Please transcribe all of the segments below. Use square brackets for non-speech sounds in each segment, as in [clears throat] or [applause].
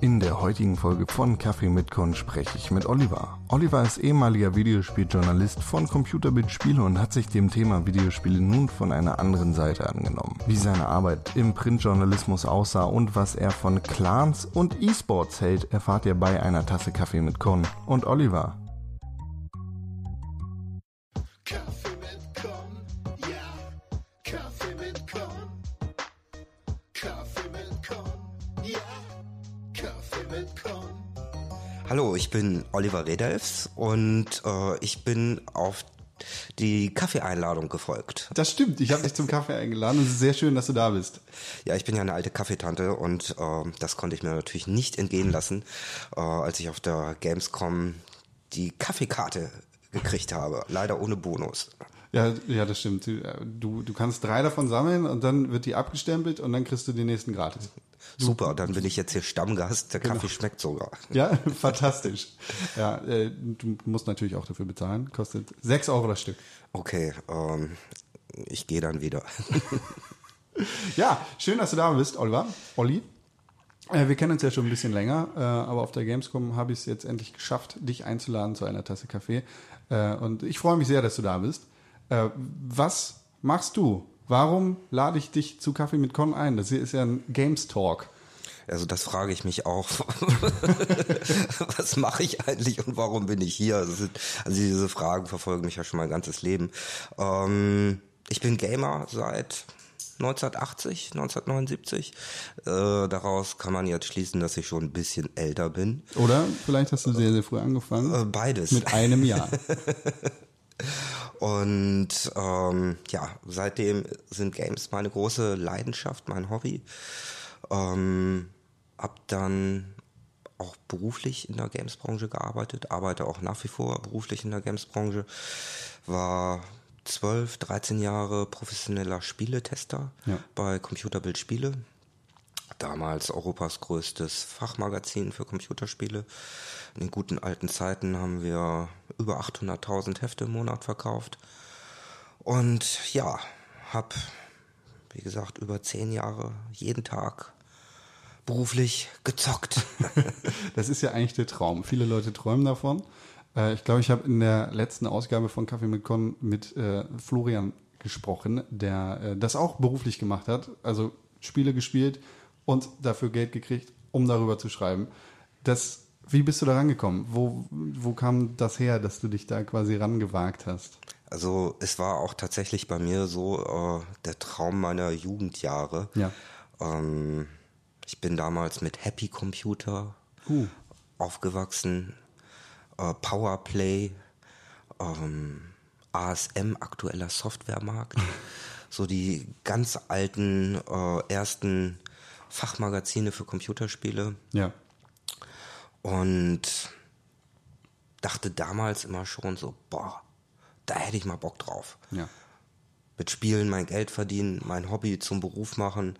In der heutigen Folge von Kaffee mit Con spreche ich mit Oliver. Oliver ist ehemaliger Videospieljournalist von Computerbild Spiele und hat sich dem Thema Videospiele nun von einer anderen Seite angenommen. Wie seine Arbeit im Printjournalismus aussah und was er von Clans und E-Sports hält, erfahrt ihr bei einer Tasse Kaffee mit Con und Oliver. Ich bin Oliver Redelfs und äh, ich bin auf die Kaffeeeinladung gefolgt. Das stimmt, ich habe dich zum Kaffee eingeladen und es ist sehr schön, dass du da bist. Ja, ich bin ja eine alte Kaffeetante und äh, das konnte ich mir natürlich nicht entgehen lassen, äh, als ich auf der Gamescom die Kaffeekarte gekriegt habe. Leider ohne Bonus. Ja, ja, das stimmt. Du, du kannst drei davon sammeln und dann wird die abgestempelt und dann kriegst du die nächsten gratis. Super, dann bin ich jetzt hier Stammgast. Der Genau. Kaffee schmeckt sogar. Ja, [laughs] fantastisch. Ja, äh, du musst natürlich auch dafür bezahlen. Kostet sechs Euro das Stück. Okay, ähm, ich gehe dann wieder. [laughs] Ja, schön, dass du da bist, Oliver. Olli. Äh, wir kennen uns ja schon ein bisschen länger, äh, aber auf der Gamescom habe ich es jetzt endlich geschafft, dich einzuladen zu einer Tasse Kaffee. Äh, und ich freue mich sehr, dass du da bist. Was machst du? Warum lade ich dich zu Kaffee mit Con ein? Das hier ist ja ein Games Talk. Also das frage ich mich auch. [laughs] Was mache ich eigentlich und warum bin ich hier? Also, also diese Fragen verfolgen mich ja schon mein ganzes Leben. Ähm, ich bin Gamer seit 1980, 1979. Äh, daraus kann man jetzt schließen, dass ich schon ein bisschen älter bin. Oder vielleicht hast du sehr, sehr früh angefangen. Äh, beides. Mit einem Jahr. [laughs] Und ähm, ja, seitdem sind Games meine große Leidenschaft, mein Hobby. Ähm, hab dann auch beruflich in der Gamesbranche gearbeitet, arbeite auch nach wie vor beruflich in der Gamesbranche, war 12, 13 Jahre professioneller Spieletester Ja. bei Computerbild Spiele. Damals Europas größtes Fachmagazin für Computerspiele. In den guten alten Zeiten haben wir über 800.000 Hefte im Monat verkauft. Und ja, hab, wie gesagt, über zehn Jahre jeden Tag beruflich gezockt. [laughs] Das ist ja eigentlich der Traum. Viele Leute träumen davon. Äh, ich glaube, ich habe in der letzten Ausgabe von Kaffee mit Con mit äh, Florian gesprochen, der äh, das auch beruflich gemacht hat. Also Spiele gespielt und dafür Geld gekriegt, um darüber zu schreiben. Das, wie bist du da rangekommen? Wo, wo kam das her, dass du dich da quasi rangewagt hast? Also es war auch tatsächlich bei mir so äh, der Traum meiner Jugendjahre. Ja. Ähm, ich bin damals mit Happy Computer Uh. aufgewachsen, äh, Powerplay, ähm, ASM, aktueller Softwaremarkt, [laughs] so die ganz alten äh, ersten Fachmagazine für Computerspiele Ja. Und dachte damals immer schon so, boah, da hätte ich mal Bock drauf Ja. mit Spielen mein Geld verdienen, mein Hobby zum Beruf machen,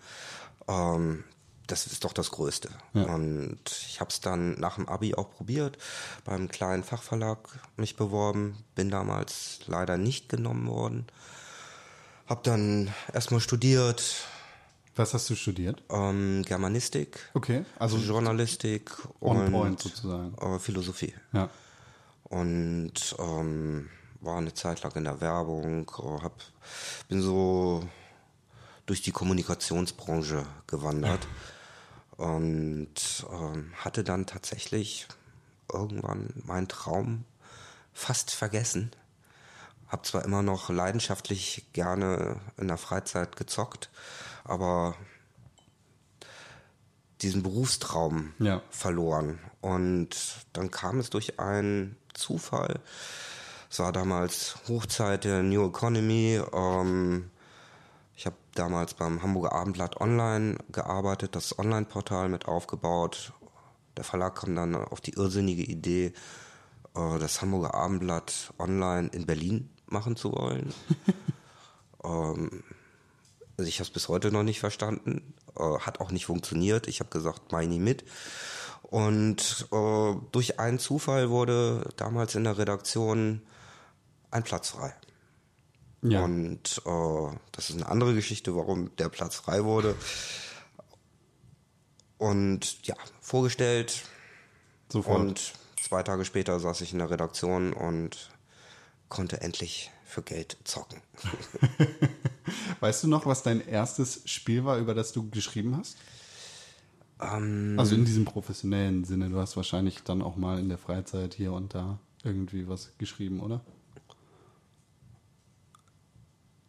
ähm, das ist doch das Größte. Ja. Und ich habe es dann nach dem Abi auch probiert, beim kleinen Fachverlag mich beworben, bin damals leider nicht genommen worden. Hab dann erstmal studiert, Was hast du studiert? ähm, Germanistik, Okay, also Journalistik und point sozusagen. äh, Philosophie. Ja. und ähm, war eine Zeit lang in der Werbung, äh, hab, bin so durch die Kommunikationsbranche gewandert und ähm, hatte dann tatsächlich irgendwann meinen Traum fast vergessen. Hab zwar immer noch leidenschaftlich gerne in der Freizeit gezockt, aber diesen Berufstraum Ja. verloren. Und dann kam es durch einen Zufall. Es war damals Hochzeit der New Economy. Ähm, ich habe damals beim Hamburger Abendblatt Online gearbeitet, das Online-Portal mit aufgebaut. Der Verlag kam dann auf die irrsinnige Idee, äh, das Hamburger Abendblatt Online in Berlin machen zu wollen. [laughs] ähm, also ich habe es bis heute noch nicht verstanden, äh, hat auch nicht funktioniert. Ich habe gesagt, nie mit. Und äh, durch einen Zufall wurde damals in der Redaktion ein Platz frei. Ja. Und äh, das ist eine andere Geschichte, warum der Platz frei wurde. Und ja, vorgestellt Sofort. und zwei Tage später saß ich in der Redaktion und konnte endlich für Geld zocken. [laughs] [laughs] Weißt du noch, was dein erstes Spiel war, über das du geschrieben hast? Ähm, Also in diesem professionellen Sinne. Du hast wahrscheinlich dann auch mal in der Freizeit hier und da irgendwie was geschrieben, oder?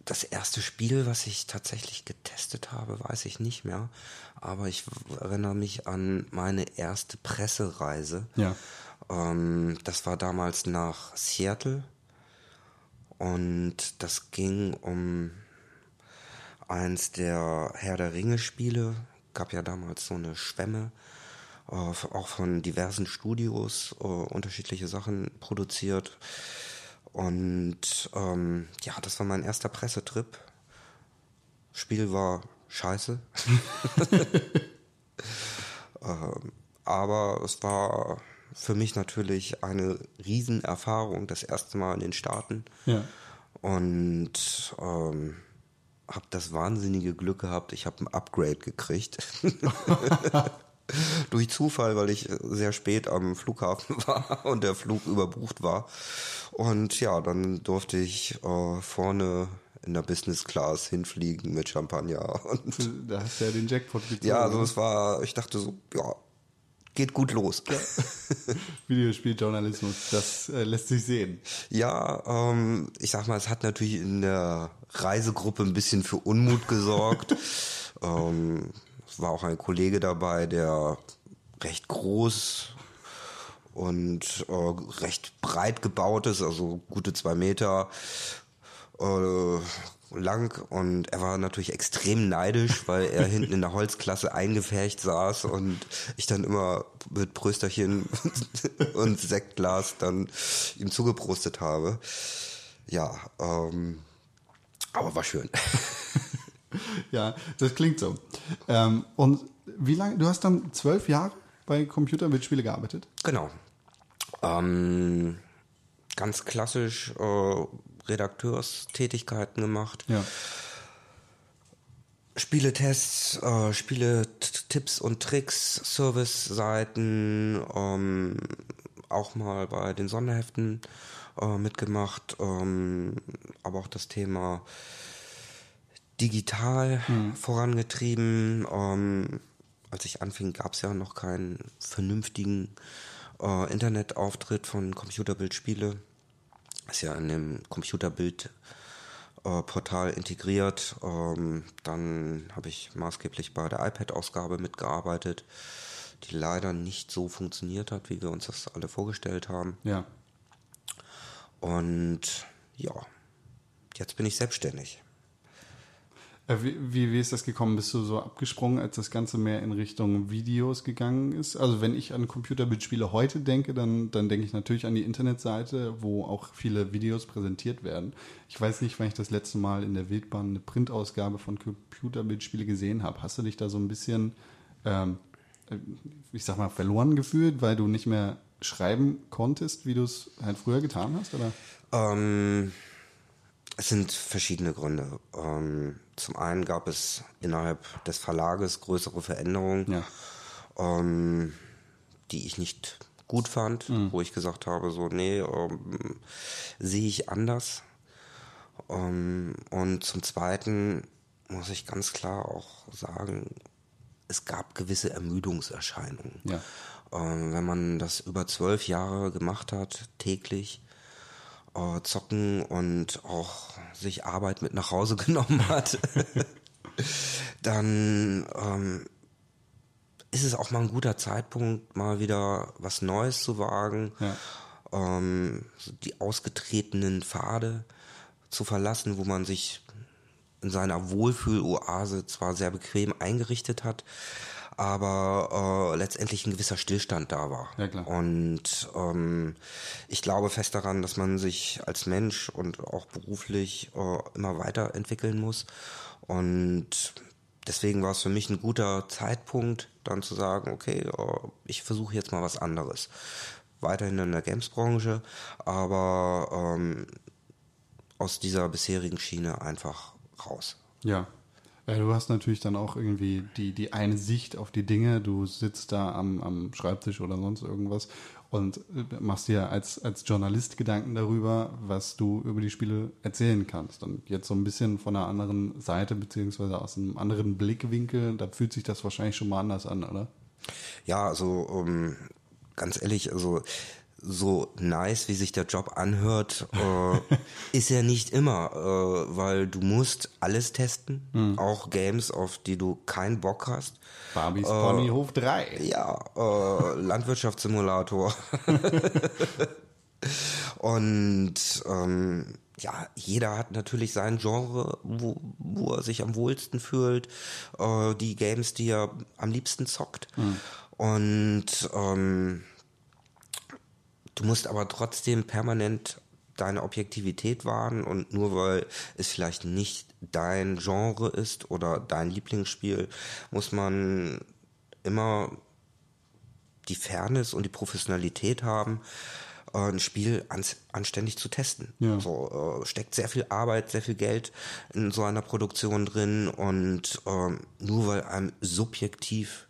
Das erste Spiel, was ich tatsächlich getestet habe, weiß ich nicht mehr. Aber ich erinnere mich an meine erste Pressereise. Ja. Ähm, das war damals nach Seattle. Und das ging um eins der Herr der Ringe Spiele. Gab ja damals so eine Schwemme. äh, Auch von diversen Studios äh, unterschiedliche Sachen produziert. Und ähm, ja, das war mein erster Pressetrip. Spiel war scheiße. [laughs] ähm, aber es war für mich natürlich eine Riesenerfahrung, das erste Mal in den Staaten. Ja. Und ähm, habe das wahnsinnige Glück gehabt, ich habe ein Upgrade gekriegt. [laughs] Durch Zufall, weil ich sehr spät am Flughafen [laughs] war und der Flug überbucht war. Und ja, dann durfte ich äh, vorne in der Business Class hinfliegen mit Champagner. Und Da hast du ja den Jackpot gezogen. ja, also es war, ich dachte so, ja, geht gut los. [laughs] Videospieljournalismus, das äh, lässt sich sehen. Ja, ähm, ich sag mal, es hat natürlich in der Reisegruppe ein bisschen für Unmut gesorgt. [laughs] ähm, es war auch ein Kollege dabei, der recht groß und äh, recht breit gebaut ist, also gute zwei Meter äh, lang und er war natürlich extrem neidisch, weil er [laughs] hinten in der Holzklasse eingefärcht saß und ich dann immer mit Prösterchen [laughs] und Sektglas dann ihm zugeprostet habe. Ja, ähm, aber war schön. [laughs] Ja, das klingt so. Ähm, und wie lange, du hast dann zwölf Jahre bei Computerbildspiele gearbeitet? Genau. Ähm, ganz klassisch äh, Redakteurstätigkeiten gemacht. Ja. Spieletests, äh, Spiele-Tipps und Tricks, Service-Seiten, ähm, auch mal bei den Sonderheften äh, mitgemacht, ähm, aber auch das Thema digital vorangetrieben. Ähm, als ich anfing, gab es ja noch keinen vernünftigen äh, Internetauftritt von Computerbildspiele. Ist ja in dem Computerbild äh, integriert. Ähm, dann habe ich maßgeblich bei der iPad-Ausgabe mitgearbeitet, die leider nicht so funktioniert hat, wie wir uns das alle vorgestellt haben. Ja. Und ja, jetzt bin ich selbstständig. Äh, Wie, wie, ist das gekommen? Bist du so abgesprungen, als das Ganze mehr in Richtung Videos gegangen ist? Also wenn ich an Computerbildspiele heute denke, dann, dann denke ich natürlich an die Internetseite, wo auch viele Videos präsentiert werden. Ich weiß nicht, wann ich das letzte Mal in der Wildbahn eine Printausgabe von Computerbildspiele gesehen habe. Hast du dich da so ein bisschen, ähm, äh, ich sag mal, verloren gefühlt, weil du nicht mehr schreiben konntest, wie du es halt früher getan hast? Oder? Ähm, es sind verschiedene Gründe. Ähm, zum einen gab es innerhalb des Verlages größere Veränderungen, Ja. ähm, die ich nicht gut fand, wo ich gesagt habe, so, nee, ähm, sehe ich anders. Ähm, und zum Zweiten muss ich ganz klar auch sagen, es gab gewisse Ermüdungserscheinungen. Ja. Ähm, wenn man das über zwölf Jahre gemacht hat, täglich, äh, zocken und auch sich Arbeit mit nach Hause [laughs] genommen hat, [laughs] dann ähm, ist es auch mal ein guter Zeitpunkt, mal wieder was Neues zu wagen, Ja. ähm, die ausgetretenen Pfade zu verlassen, wo man sich in seiner Wohlfühloase zwar sehr bequem eingerichtet hat, aber äh, letztendlich ein gewisser Stillstand da war. Ja, klar. Und ähm, ich glaube fest daran, dass man sich als Mensch und auch beruflich äh, immer weiterentwickeln muss. Und deswegen war es für mich ein guter Zeitpunkt, dann zu sagen, okay, äh, ich versuche jetzt mal was anderes. Weiterhin in der Games-Branche, aber ähm, aus dieser bisherigen Schiene einfach raus. Ja. Ja, du hast natürlich dann auch irgendwie die, die eine Sicht auf die Dinge. Du sitzt da am, am Schreibtisch oder sonst irgendwas und äh, machst dir als, als Journalist Gedanken darüber, was du über die Spiele erzählen kannst. Und jetzt so ein bisschen von einer anderen Seite, beziehungsweise aus einem anderen Blickwinkel, da fühlt sich das wahrscheinlich schon mal anders an, oder? Ja, also ähm, ganz ehrlich, also so nice, wie sich der Job anhört, äh, [laughs] ist er nicht immer, äh, weil du musst alles testen, auch Games, auf die du keinen Bock hast. Barbies Ponyhof 3. Ja, äh, [laughs] Landwirtschaftssimulator. [laughs] Und ähm, ja, jeder hat natürlich sein Genre, wo, wo er sich am wohlsten fühlt, äh, die Games, die er am liebsten zockt. Und ähm, du musst aber trotzdem permanent deine Objektivität wahren und nur weil es vielleicht nicht dein Genre ist oder dein Lieblingsspiel, muss man immer die Fairness und die Professionalität haben, äh, ein Spiel ans, anständig zu testen. Ja. So äh, steckt sehr viel Arbeit, sehr viel Geld in so einer Produktion drin und ähm, nur weil einem subjektiv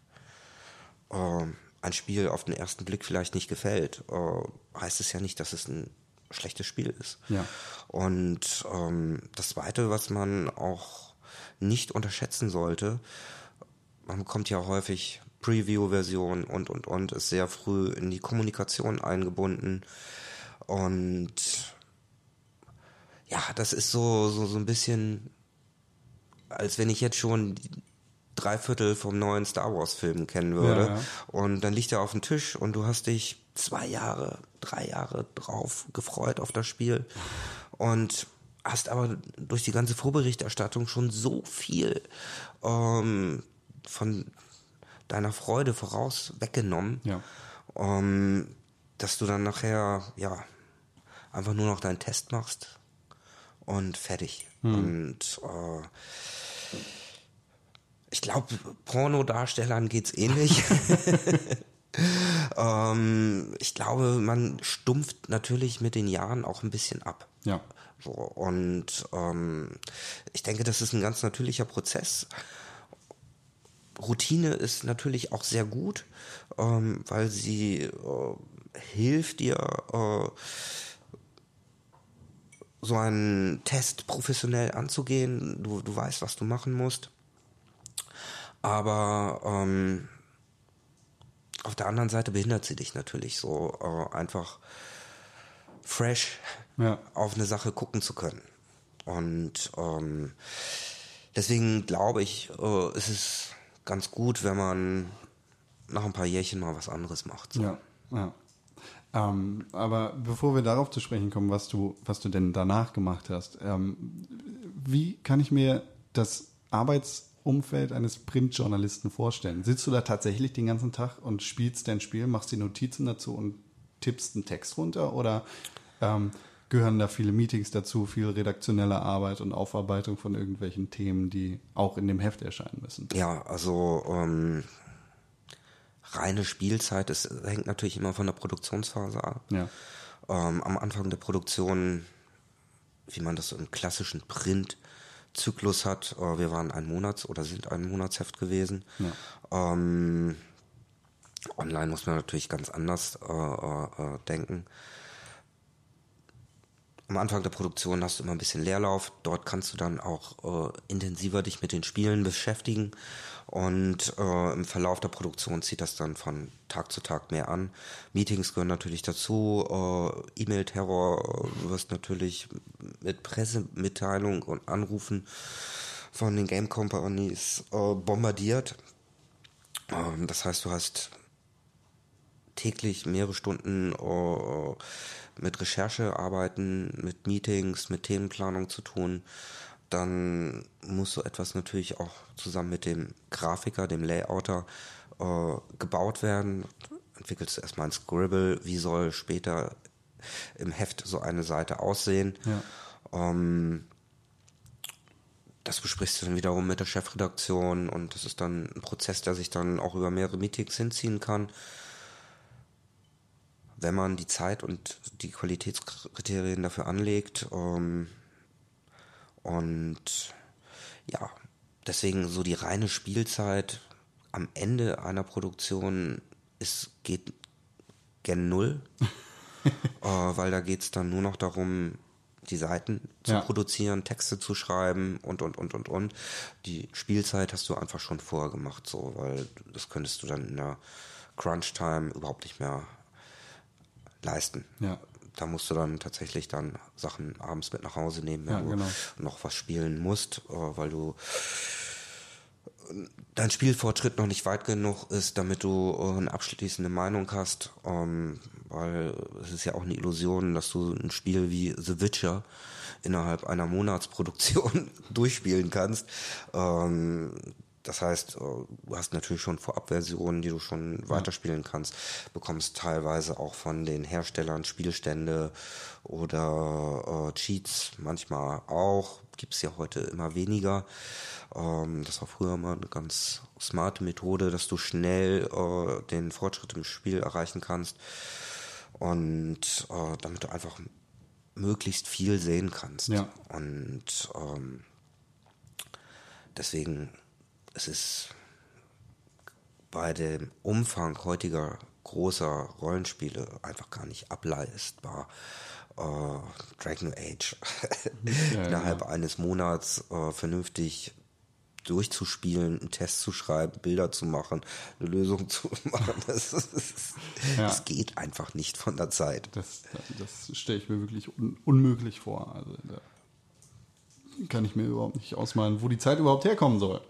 äh, ein Spiel auf den ersten Blick vielleicht nicht gefällt, äh, heißt es ja nicht, dass es ein schlechtes Spiel ist. Ja. Und ähm, das Zweite, was man auch nicht unterschätzen sollte, man bekommt ja häufig Preview-Versionen und, und, und, ist sehr früh in die Kommunikation eingebunden. Und ja, das ist so, so, so ein bisschen, als wenn ich jetzt schon drei Viertel vom neuen Star Wars-Film kennen würde. Ja, ja. Und dann liegt er auf dem Tisch und du hast dich zwei Jahre, drei Jahre drauf gefreut auf das Spiel. Und hast aber durch die ganze Vorberichterstattung schon so viel ähm, von deiner Freude voraus weggenommen, Ja. ähm, dass du dann nachher, ja, einfach nur noch deinen Test machst und fertig. Und äh, ich glaube, Pornodarstellern geht's ähnlich. [laughs] ähm, ich glaube, man stumpft natürlich mit den Jahren auch ein bisschen ab. Ja. So, und ähm, ich denke, das ist ein ganz natürlicher Prozess. Routine ist natürlich auch sehr gut, ähm, weil sie äh, hilft dir, äh, so einen Test professionell anzugehen. Du, du weißt, was du machen musst. Aber ähm, auf der anderen Seite behindert sie dich natürlich so äh, einfach fresh Ja. auf eine Sache gucken zu können. Und ähm, deswegen glaube ich, äh, es ist ganz gut, wenn man nach ein paar Jährchen mal was anderes macht. So. Ja, ja. Ähm, aber bevor wir darauf zu sprechen kommen, was du, was du denn danach gemacht hast, ähm, wie kann ich mir das Arbeitsumfeld eines Printjournalisten vorstellen? Sitzt du da tatsächlich den ganzen Tag und spielst dein Spiel, machst die Notizen dazu und tippst einen Text runter? Oder ähm, gehören da viele Meetings dazu, viel redaktionelle Arbeit und Aufarbeitung von irgendwelchen Themen, die auch in dem Heft erscheinen müssen? Ja, also ähm, reine Spielzeit ist, hängt natürlich immer von der Produktionsphase ab. Ja. Ähm, am Anfang der Produktion, wie man das so im klassischen Printzyklus hat, äh, wir waren ein Monats- oder sind ein Monatsheft gewesen. Ähm, online muss man natürlich ganz anders äh, äh, äh, denken. Am Anfang der Produktion hast du immer ein bisschen Leerlauf. Dort kannst du dann auch äh, intensiver dich mit den Spielen beschäftigen. Und äh, im Verlauf der Produktion zieht das dann von Tag zu Tag mehr an. Meetings gehören natürlich dazu. Äh, E-Mail-Terror, äh, wirst natürlich mit Pressemitteilungen und Anrufen von den Game Companies äh, bombardiert. Ähm, das heißt, du hast täglich mehrere Stunden äh, mit Recherchearbeiten, mit Meetings, mit Themenplanung zu tun, dann muss so etwas natürlich auch zusammen mit dem Grafiker, dem Layouter äh, gebaut werden. Entwickelst du erstmal ein Scribble, wie soll später im Heft so eine Seite aussehen. Ja. Ähm, das besprichst du dann wiederum mit der Chefredaktion und das ist dann ein Prozess, der sich dann auch über mehrere Meetings hinziehen kann. Wenn man die Zeit und die Qualitätskriterien dafür anlegt. Ähm, und ja, deswegen so die reine Spielzeit am Ende einer Produktion ist, geht gen Null, [laughs] äh, weil da geht es dann nur noch darum, die Seiten zu Ja. produzieren, Texte zu schreiben und, und, und, und, und. Die Spielzeit hast du einfach schon vorher gemacht, so, weil das könntest du dann in der Crunch-Time überhaupt nicht mehr leisten. Ja. Da musst du dann tatsächlich dann Sachen abends mit nach Hause nehmen, wenn Ja, du genau. noch was spielen musst, äh, weil du dein Spielfortschritt noch nicht weit genug ist, damit du äh, eine abschließende Meinung hast, ähm, weil es ist ja auch eine Illusion, dass du ein Spiel wie The Witcher innerhalb einer Monatsproduktion [laughs] durchspielen kannst. Das heißt, äh, du hast natürlich schon Vorabversionen, die du schon weiterspielen kannst, bekommst teilweise auch von den Herstellern Spielstände oder äh, Cheats, manchmal auch. Gibt es ja heute immer weniger. Ähm, das war früher mal eine ganz smarte Methode, dass du schnell äh, den Fortschritt im Spiel erreichen kannst und äh, damit du einfach möglichst viel sehen kannst. Ja. Und ähm, deswegen, es ist bei dem Umfang heutiger großer Rollenspiele einfach gar nicht ableistbar. Äh, Dragon Age [laughs] Ja, innerhalb genau. eines Monats äh, vernünftig durchzuspielen, einen Test zu schreiben, Bilder zu machen, eine Lösung zu [laughs] machen. Das, ist, Ja. das geht einfach nicht von der Zeit. Das, das stelle ich mir wirklich un unmöglich vor. Also da kann ich mir überhaupt nicht ausmalen, wo die Zeit überhaupt herkommen soll.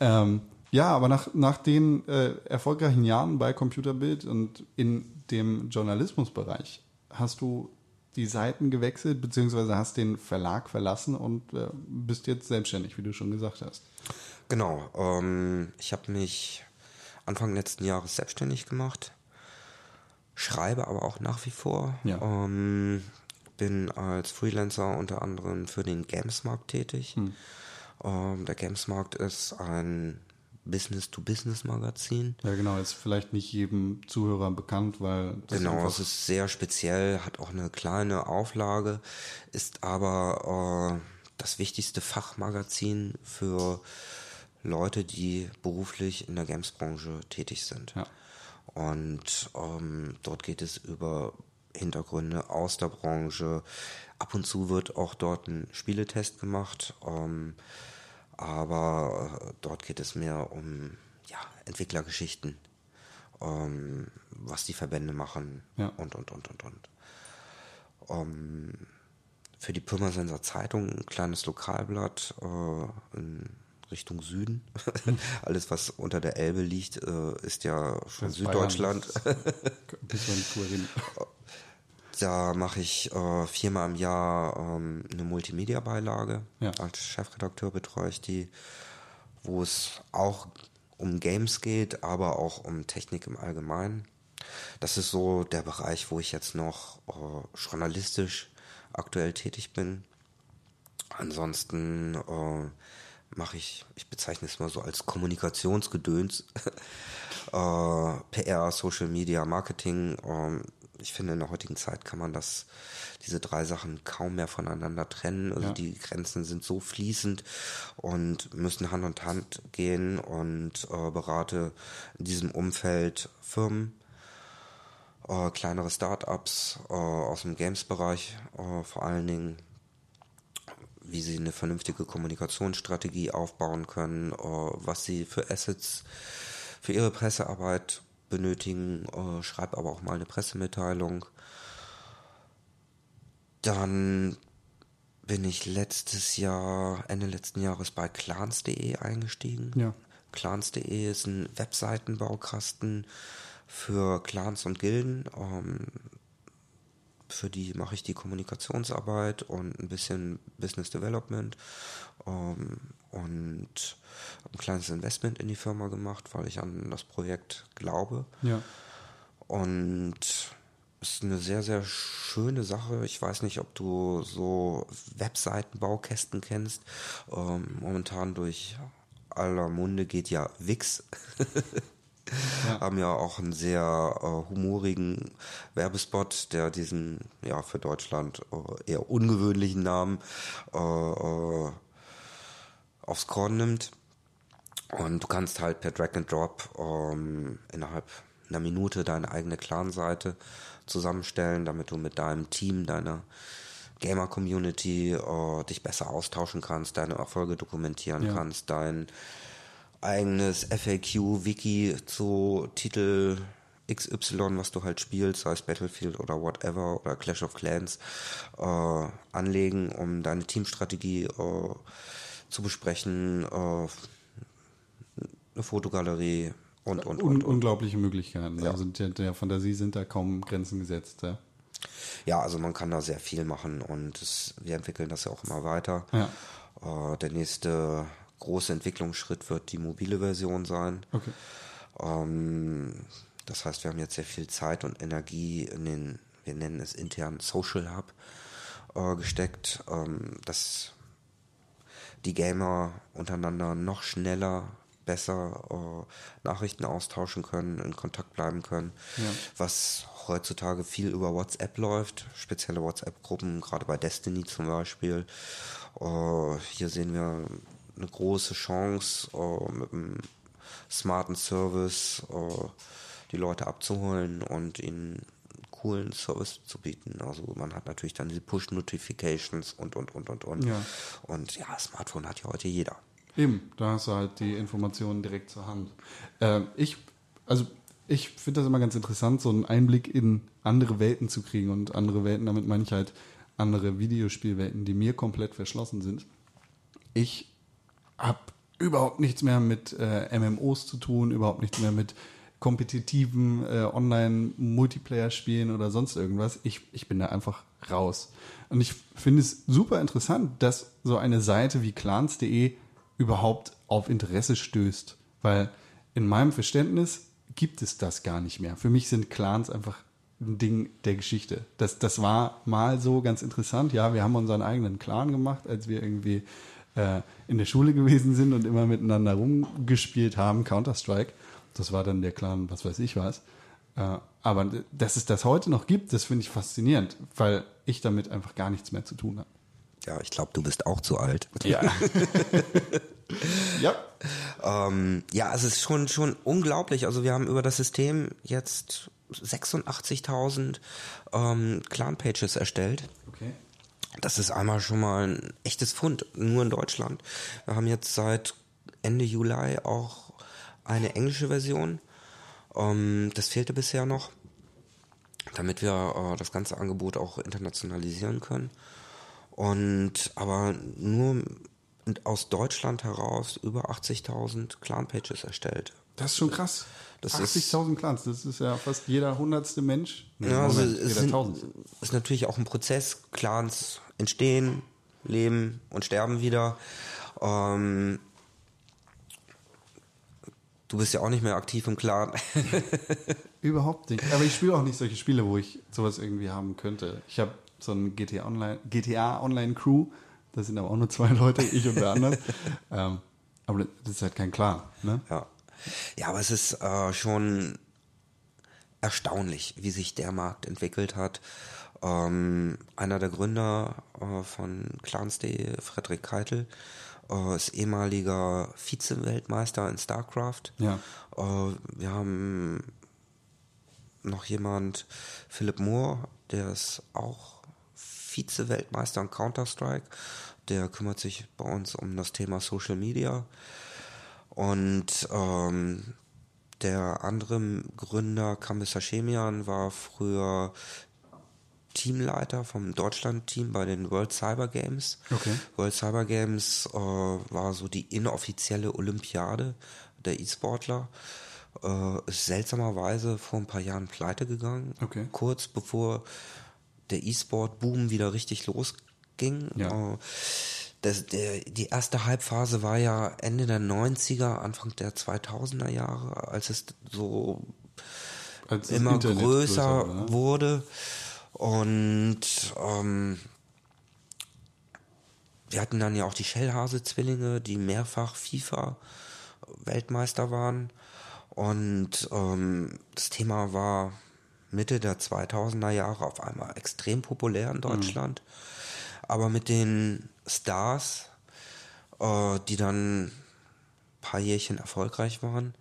Ähm, ja, aber nach, nach den äh, erfolgreichen Jahren bei Computerbild und in dem Journalismusbereich hast du die Seiten gewechselt, beziehungsweise hast den Verlag verlassen und äh, bist jetzt selbstständig, wie du schon gesagt hast. Genau. Ähm, ich habe mich Anfang letzten Jahres selbstständig gemacht, schreibe aber auch nach wie vor. Ja. Ähm, bin als Freelancer unter anderem für den Gamesmarkt tätig. Ähm, der Gamesmarkt ist ein Business-to-Business-Magazin. Ja, genau, ist vielleicht nicht jedem Zuhörer bekannt, weil das Genau, es ist sehr speziell, hat auch eine kleine Auflage, ist aber äh, das wichtigste Fachmagazin für Leute, die beruflich in der Games-Branche tätig sind. Ja. Und ähm, dort geht es über Hintergründe aus der Branche. Ab und zu wird auch dort ein Spieletest gemacht. Ähm, aber äh, dort geht es mehr um ja, Entwicklergeschichten, ähm, was die Verbände machen Ja. und, und, und, und, und. Ähm, für die Pirmasenser Zeitung ein kleines Lokalblatt äh, in Richtung Süden. [laughs] Alles, was unter der Elbe liegt, äh, ist ja schon Süddeutschland. Bayern, das [laughs] Da mache ich äh, viermal im Jahr ähm, eine Multimedia-Beilage. Ja. Als Chefredakteur betreue ich die, wo es auch um Games geht, aber auch um Technik im Allgemeinen. Das ist so der Bereich, wo ich jetzt noch äh, journalistisch aktuell tätig bin. Ansonsten äh, mache ich, ich bezeichne es mal so als Kommunikationsgedöns. [laughs] äh, PR, Social Media, Marketing. ähm, ich finde, in der heutigen Zeit kann man das, diese drei Sachen kaum mehr voneinander trennen. Also Ja. die Grenzen sind so fließend und müssen Hand in Hand gehen und äh, berate in diesem Umfeld Firmen, äh, kleinere Startups äh, aus dem Games-Bereich äh, vor allen Dingen, wie sie eine vernünftige Kommunikationsstrategie aufbauen können, äh, was sie für Assets für ihre Pressearbeit benötigen, äh, schreibe aber auch mal eine Pressemitteilung. Dann bin ich letztes Jahr, Ende letzten Jahres bei clans.de eingestiegen. Ja. Clans.de ist ein Webseitenbaukasten für Clans und Gilden. Ähm, für die mache ich die Kommunikationsarbeit und ein bisschen Business Development ähm, und ein kleines Investment in die Firma gemacht, weil ich an das Projekt glaube. Ja. Und es ist eine sehr, sehr schöne Sache. Ich weiß nicht, ob du so Webseitenbaukästen kennst. Ähm, momentan durch aller Munde geht ja Wix. [laughs] Haben ja auch einen sehr äh, humorigen Werbespot, der diesen, ja, für Deutschland äh, eher ungewöhnlichen Namen äh, äh, aufs Korn nimmt. Und du kannst halt per Drag and Drop ähm, innerhalb einer Minute deine eigene Clan-Seite zusammenstellen, damit du mit deinem Team, deiner Gamer-Community äh, dich besser austauschen kannst, deine Erfolge dokumentieren Ja. kannst, dein eigenes FAQ-Wiki zu Titel XY, was du halt spielst, sei es Battlefield oder whatever oder Clash of Clans, äh, anlegen, um deine Teamstrategie äh, zu besprechen, äh, eine Fotogalerie und, und, Un und, unglaubliche Möglichkeiten. Ja. Also der, Fantasie sind da kaum Grenzen gesetzt. Ja. Ja, also man kann da sehr viel machen und es, wir entwickeln das ja auch immer weiter. Ja. Äh, der nächste große Entwicklungsschritt wird die mobile Version sein. Okay. Ähm, das heißt, wir haben jetzt sehr viel Zeit und Energie in den, wir nennen es intern Social Hub äh, gesteckt, ähm, dass die Gamer untereinander noch schneller, besser äh, Nachrichten austauschen können, in Kontakt bleiben können, Ja. was heutzutage viel über WhatsApp läuft, spezielle WhatsApp-Gruppen, gerade bei Destiny zum Beispiel. Äh, hier sehen wir eine große Chance, äh, mit einem smarten Service äh, die Leute abzuholen und ihnen coolen Service zu bieten. Also man hat natürlich dann diese Push-Notifications und, und, und, und, und. Ja. Und ja, Smartphone hat ja heute jeder. Eben, da hast du halt die Informationen direkt zur Hand. Äh, ich, also ich finde das immer ganz interessant, so einen Einblick in andere Welten zu kriegen und andere Welten, damit meine ich halt andere Videospielwelten, die mir komplett verschlossen sind. Ich habe überhaupt nichts mehr mit äh, MMOs zu tun, überhaupt nichts mehr mit kompetitiven äh, Online-Multiplayer-Spielen oder sonst irgendwas. Ich, ich bin da einfach raus. Und ich finde es super interessant, dass so eine Seite wie clans.de überhaupt auf Interesse stößt. Weil in meinem Verständnis gibt es das gar nicht mehr. Für mich sind Clans einfach ein Ding der Geschichte. Das, das war mal so ganz interessant. Ja, wir haben unseren eigenen Clan gemacht, als wir irgendwie äh, in der Schule gewesen sind und immer miteinander rumgespielt haben, Counter-Strike. Das war dann der Clan, was weiß ich was. Äh, aber dass es das heute noch gibt, das finde ich faszinierend, weil ich damit einfach gar nichts mehr zu tun habe. Ja, ich glaube, du bist auch zu alt. Ja. [laughs] [laughs] ja. Ähm, ja, es ist schon, schon unglaublich. Also wir haben über das System jetzt 86.000 ähm, Clan-Pages erstellt. Okay. Das ist einmal schon mal ein echtes Fund, nur in Deutschland. Wir haben jetzt seit Ende Juli auch eine englische Version. Ähm, das fehlte bisher noch, damit wir äh, das ganze Angebot auch internationalisieren können. Und aber nur aus Deutschland heraus über 80.000 Clan-Pages erstellt. Das ist schon krass. Das ist- 80.000 Clans, das ist ja fast jeder hundertste Mensch. Nee, Ja, also Moment, es sind, ist natürlich auch ein Prozess. Clans entstehen, leben und sterben wieder. Ähm, du bist ja auch nicht mehr aktiv im Clan. [laughs] Überhaupt nicht. Aber ich spiele auch nicht solche Spiele, wo ich sowas irgendwie haben könnte. Ich habe so ein GTA Online, GTA Online Crew. Da sind aber auch nur zwei Leute, ich und der andere. [laughs] ähm, aber das ist halt kein Clan. Ne? ja. ja, aber es ist äh, schon erstaunlich, wie sich der Markt entwickelt hat. Ähm, einer der Gründer äh, von Clans.de, Frederik Keitel, äh, ist ehemaliger Vize-Weltmeister in StarCraft. Ja. Äh, wir haben noch jemand, Philipp Moore, der ist auch Vize-Weltmeister in Counter-Strike. Der kümmert sich bei uns um das Thema Social Media. Und ähm, der andere Gründer, Kambis Hashemian, war früher Teamleiter vom Deutschland-Team bei den World Cyber Games. Okay. World Cyber Games äh, war so die inoffizielle Olympiade der E-Sportler. Äh, ist seltsamerweise vor ein paar Jahren pleite gegangen. Okay. Kurz bevor der E-Sport-Boom wieder richtig losging. Ja. Äh, das, der, die erste Halbphase war ja Ende der 90er, Anfang der 2000er Jahre, als es so Als immer Internet größer, war, ne? wurde. Und ähm, wir hatten dann ja auch die Schellhase-Zwillinge, die mehrfach FIFA-Weltmeister waren. Und ähm, das Thema war Mitte der 2000er Jahre auf einmal extrem populär in Deutschland. Aber mit den Stars, äh, die dann paar Jährchen erfolgreich waren.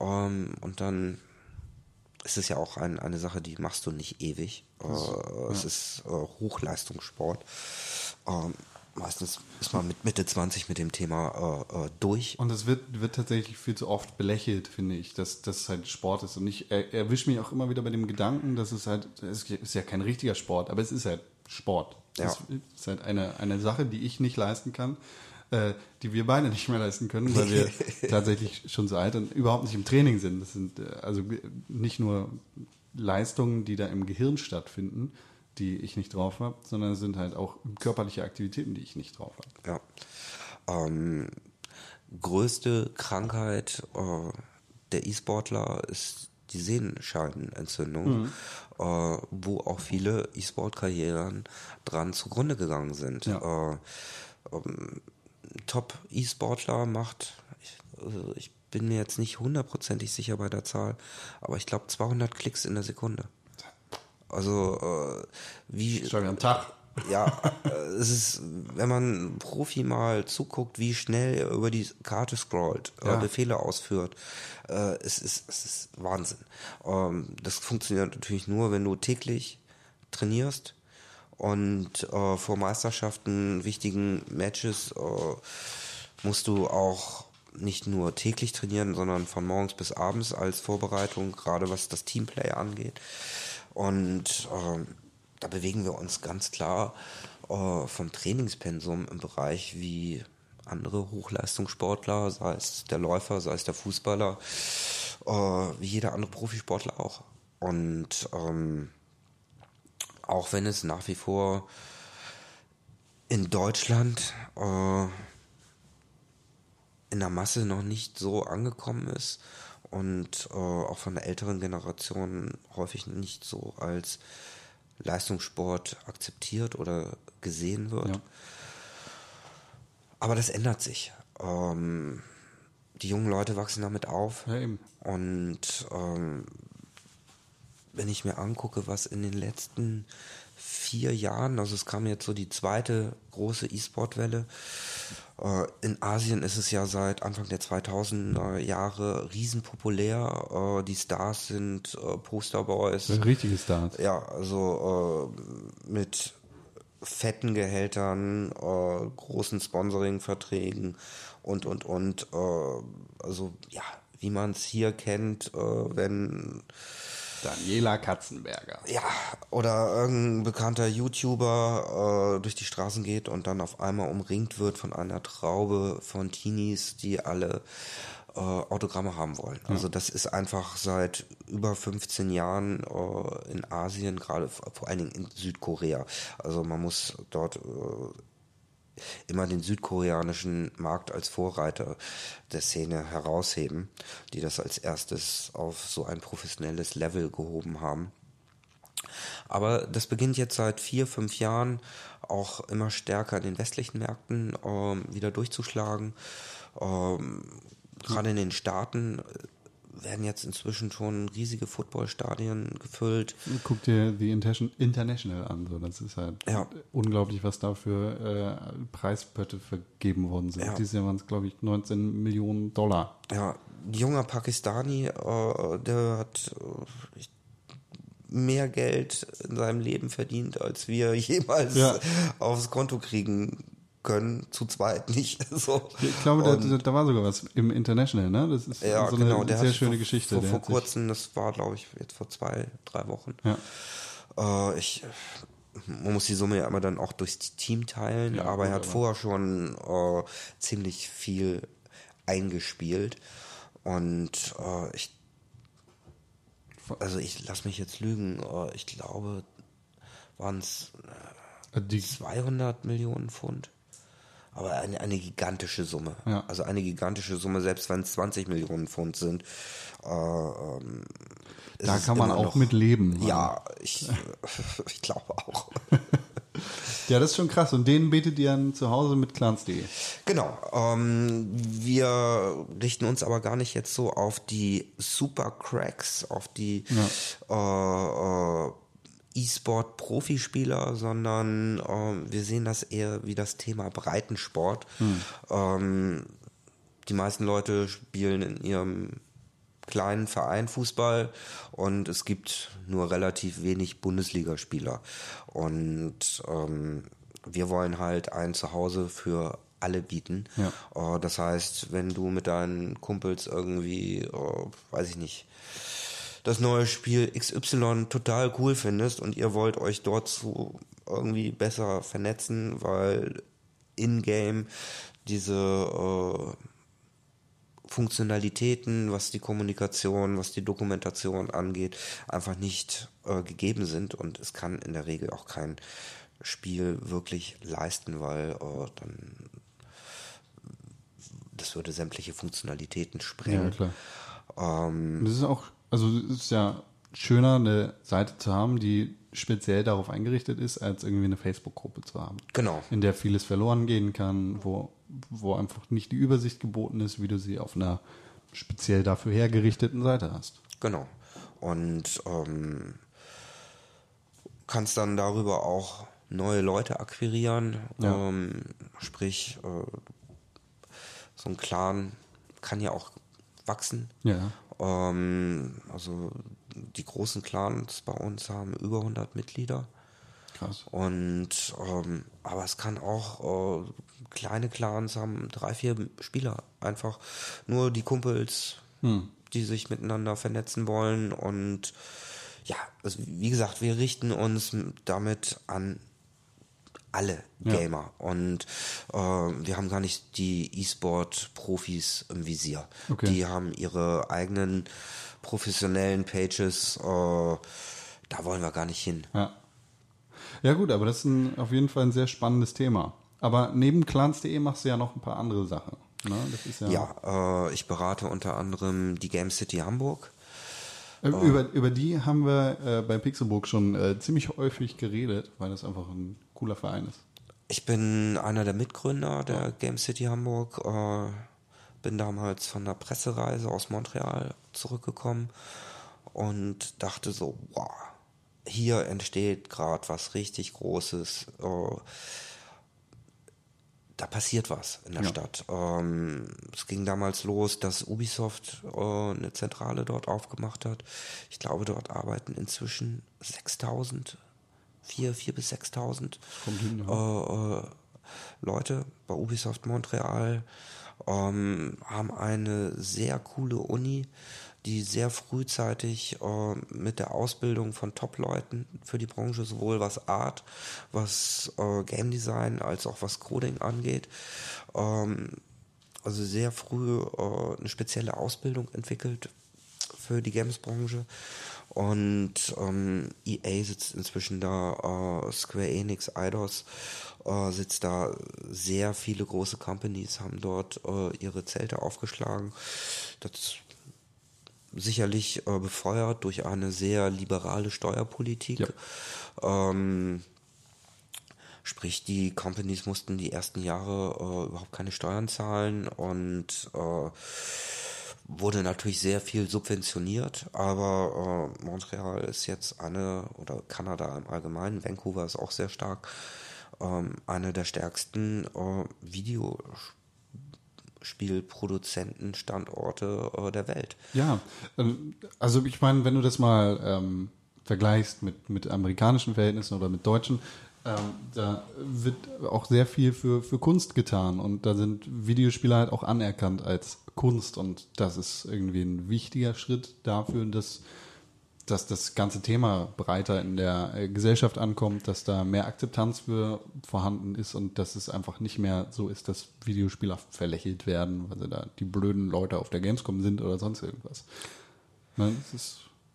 Ähm, und dann ist es ja auch ein, eine Sache, die machst du nicht ewig. Äh, Es ist äh, Hochleistungssport. Ähm, meistens ist man mit Mitte 20 mit dem Thema äh, äh, durch. Und es wird, wird tatsächlich viel zu oft belächelt, finde ich, dass das halt Sport ist. Und ich er, erwische mich auch immer wieder bei dem Gedanken, dass es halt, es ist ja kein richtiger Sport, aber es ist halt Sport. Ja. Es ist halt eine, eine Sache, die ich nicht leisten kann, äh, die wir beide nicht mehr leisten können, weil wir [laughs] tatsächlich schon so alt und überhaupt nicht im Training sind. Das sind äh, also nicht nur Leistungen, die da im Gehirn stattfinden, die ich nicht drauf habe, sondern es sind halt auch körperliche Aktivitäten, die ich nicht drauf habe. Ja. Ähm, größte Krankheit äh, der E-Sportler ist die Sehenscheidenentzündung, äh, wo auch viele E-Sport-Karrieren dran zugrunde gegangen sind. Ja. Äh, ähm, Top-E-Sportler macht, ich, also ich bin mir jetzt nicht hundertprozentig sicher bei der Zahl, aber ich glaube 200 Klicks in der Sekunde. Also äh, wie Schon am Tag. ja, äh, es ist, wenn man Profi mal zuguckt, wie schnell er über die Karte scrollt, äh, Ja. Befehle ausführt, äh, es, ist, es ist Wahnsinn. Ähm, das funktioniert natürlich nur, wenn du täglich trainierst und äh, vor Meisterschaften, wichtigen Matches äh, musst du auch nicht nur täglich trainieren, sondern von morgens bis abends als Vorbereitung, gerade was das Teamplay angeht. Und ähm, da bewegen wir uns ganz klar äh, vom Trainingspensum im Bereich wie andere Hochleistungssportler, sei es der Läufer, sei es der Fußballer, äh, wie jeder andere Profisportler auch. Und ähm, auch wenn es nach wie vor in Deutschland äh, in der Masse noch nicht so angekommen ist und äh, auch von der älteren Generation häufig nicht so als Leistungssport akzeptiert oder gesehen wird. Ja. Aber das ändert sich. Ähm, die jungen Leute wachsen damit auf. Ja. Und ähm, wenn ich mir angucke, was in den letzten vier Jahren, also es kam jetzt so die zweite große E-Sport-Welle, in Asien ist es ja seit Anfang der 2000er Jahre riesenpopulär. Äh, die Stars sind äh, Posterboys. Ein richtiges Start. Ja, also äh, mit fetten Gehältern, äh, großen Sponsoring-Verträgen und, und, und. Äh, also, ja, wie man es hier kennt, äh, wenn, Daniela Katzenberger. ja, oder irgendein bekannter YouTuber äh, durch die Straßen geht und dann auf einmal umringt wird von einer Traube von Teenies, die alle äh, Autogramme haben wollen. Also das ist einfach seit über 15 Jahren äh, in Asien, gerade vor allen Dingen in Südkorea. Also man muss dort äh, immer den südkoreanischen Markt als Vorreiter der Szene herausheben, die das als erstes auf so ein professionelles Level gehoben haben. Aber das beginnt jetzt seit vier, fünf Jahren auch immer stärker in den westlichen Märkten ähm, wieder durchzuschlagen. Ähm, Gerade in den Staaten werden jetzt inzwischen schon riesige Footballstadien gefüllt. Guck dir die Inter- International an. So. Das ist halt Ja. unglaublich, was da für äh, Preispötte vergeben worden sind. Ja. Dieses Jahr waren es, glaube ich, 19 Millionen Dollar. Ja, ein junger Pakistani, äh, der hat äh, mehr Geld in seinem Leben verdient, als wir [laughs] jemals Ja. aufs Konto kriegen können, zu zweit nicht. [laughs] So. Ich glaube, da, da, war sogar was im International, ne? Das ist ja, so genau, eine der sehr schöne vor, Geschichte. Vor, vor kurzem, das war, glaube ich, jetzt vor zwei, drei Wochen. Ja. Äh, ich, man muss die Summe ja immer dann auch durchs Team teilen, Ja, aber er hat aber- vorher schon äh, ziemlich viel eingespielt. Und äh, ich, also ich lass mich jetzt lügen, äh, ich glaube, waren es Äh, Die, 200 Millionen Pfund. Aber eine, eine gigantische Summe. Ja. Also eine gigantische Summe, selbst wenn es 20 Millionen Pfund sind. Äh, ähm, da kann man auch noch- mit leben. Ja, ich, [laughs] ich glaube auch. [laughs] Ja, das ist schon krass. Und den betet ihr dann zu Hause mit clans.de. Genau. Ähm, wir richten uns aber gar nicht jetzt so auf die Super Cracks, auf die äh, äh, E-Sport-Profispieler, sondern ähm, wir sehen das eher wie das Thema Breitensport. Ähm, die meisten Leute spielen in ihrem kleinen Verein Fußball und es gibt nur relativ wenig Bundesligaspieler. Und ähm, wir wollen halt ein Zuhause für alle bieten. Ja. Äh, das heißt, wenn du mit deinen Kumpels irgendwie, äh, weiß ich nicht, das neue Spiel XY total cool findest und ihr wollt euch dort so irgendwie besser vernetzen, weil in-game diese äh, Funktionalitäten, was die Kommunikation, was die Dokumentation angeht, einfach nicht äh, gegeben sind und es kann in der Regel auch kein Spiel wirklich leisten, weil äh, dann das würde sämtliche Funktionalitäten Ja, sprengen. klar. ähm, es ist auch, also es ist ja schöner, eine Seite zu haben, die speziell darauf eingerichtet ist, als irgendwie eine Facebook-Gruppe zu haben. genau. In der vieles verloren gehen kann, wo, wo einfach nicht die Übersicht geboten ist, wie du sie auf einer speziell dafür hergerichteten Seite hast. Genau. Und ähm, kannst dann darüber auch neue Leute akquirieren. Ja. Ähm, sprich, äh, so ein Clan kann ja auch wachsen. Ja. Ähm, also die großen Clans bei uns haben über 100 Mitglieder. Krass. Und ähm, aber es kann auch äh, kleine Clans haben drei, vier Spieler. Einfach nur die Kumpels, die sich miteinander vernetzen wollen. Und ja, also wie gesagt, wir richten uns damit an alle Ja. Gamer. Und äh, wir haben gar nicht die E-Sport-Profis im Visier. Okay. Die haben ihre eigenen professionellen Pages. Äh, da wollen wir gar nicht hin. Ja. Ja gut, aber das ist ein, auf jeden Fall ein sehr spannendes Thema. Aber neben clans.de machst du ja noch ein paar andere Sachen. Ne? Ja, Ja, äh, ich berate unter anderem die Game City Hamburg. Äh, Über, über die haben wir äh, bei Pixelburg schon äh, ziemlich häufig geredet, weil das einfach ein cooler Verein ist. Ich bin einer der Mitgründer der Game City Hamburg. Äh, bin damals von der Pressereise aus Montreal zurückgekommen und dachte so, wow, hier entsteht gerade was richtig Großes. Äh, da passiert was in der Ja. Stadt. Ähm, es ging damals los, dass Ubisoft äh, eine Zentrale dort aufgemacht hat. Ich glaube, dort arbeiten inzwischen 6000, 4, 4 bis 6000 Kommt hin, äh, äh, Leute bei Ubisoft Montreal. Ähm, haben eine sehr coole Uni, die sehr frühzeitig äh, mit der Ausbildung von Top-Leuten für die Branche, sowohl was Art, was äh, Game Design als auch was Coding angeht, ähm, also sehr früh äh, eine spezielle Ausbildung entwickelt für die Games-Branche. Und ähm, EA sitzt inzwischen da, äh, Square Enix, Eidos äh, sitzt da. Sehr viele große Companies haben dort äh, ihre Zelte aufgeschlagen. Das sicherlich äh, befeuert durch eine sehr liberale Steuerpolitik. Ja. Ähm, Sprich, die Companies mussten die ersten Jahre äh, überhaupt keine Steuern zahlen und äh, wurde natürlich sehr viel subventioniert, aber äh, Montreal ist jetzt eine, oder Kanada im Allgemeinen, Vancouver ist auch sehr stark, ähm, eine der stärksten äh, Videospielproduzentenstandorte äh, der Welt. Ja, ähm, also ich meine, wenn du das mal ähm, vergleichst mit, mit amerikanischen Verhältnissen oder mit deutschen, ähm, da wird auch sehr viel für, für Kunst getan und da sind Videospiele halt auch anerkannt als Kunst und das ist irgendwie ein wichtiger Schritt dafür, dass, dass das ganze Thema breiter in der äh, Gesellschaft ankommt, dass da mehr Akzeptanz für vorhanden ist und dass es einfach nicht mehr so ist, dass Videospieler verlächelt werden, weil sie da die blöden Leute auf der Gamescom sind oder sonst irgendwas. Ne,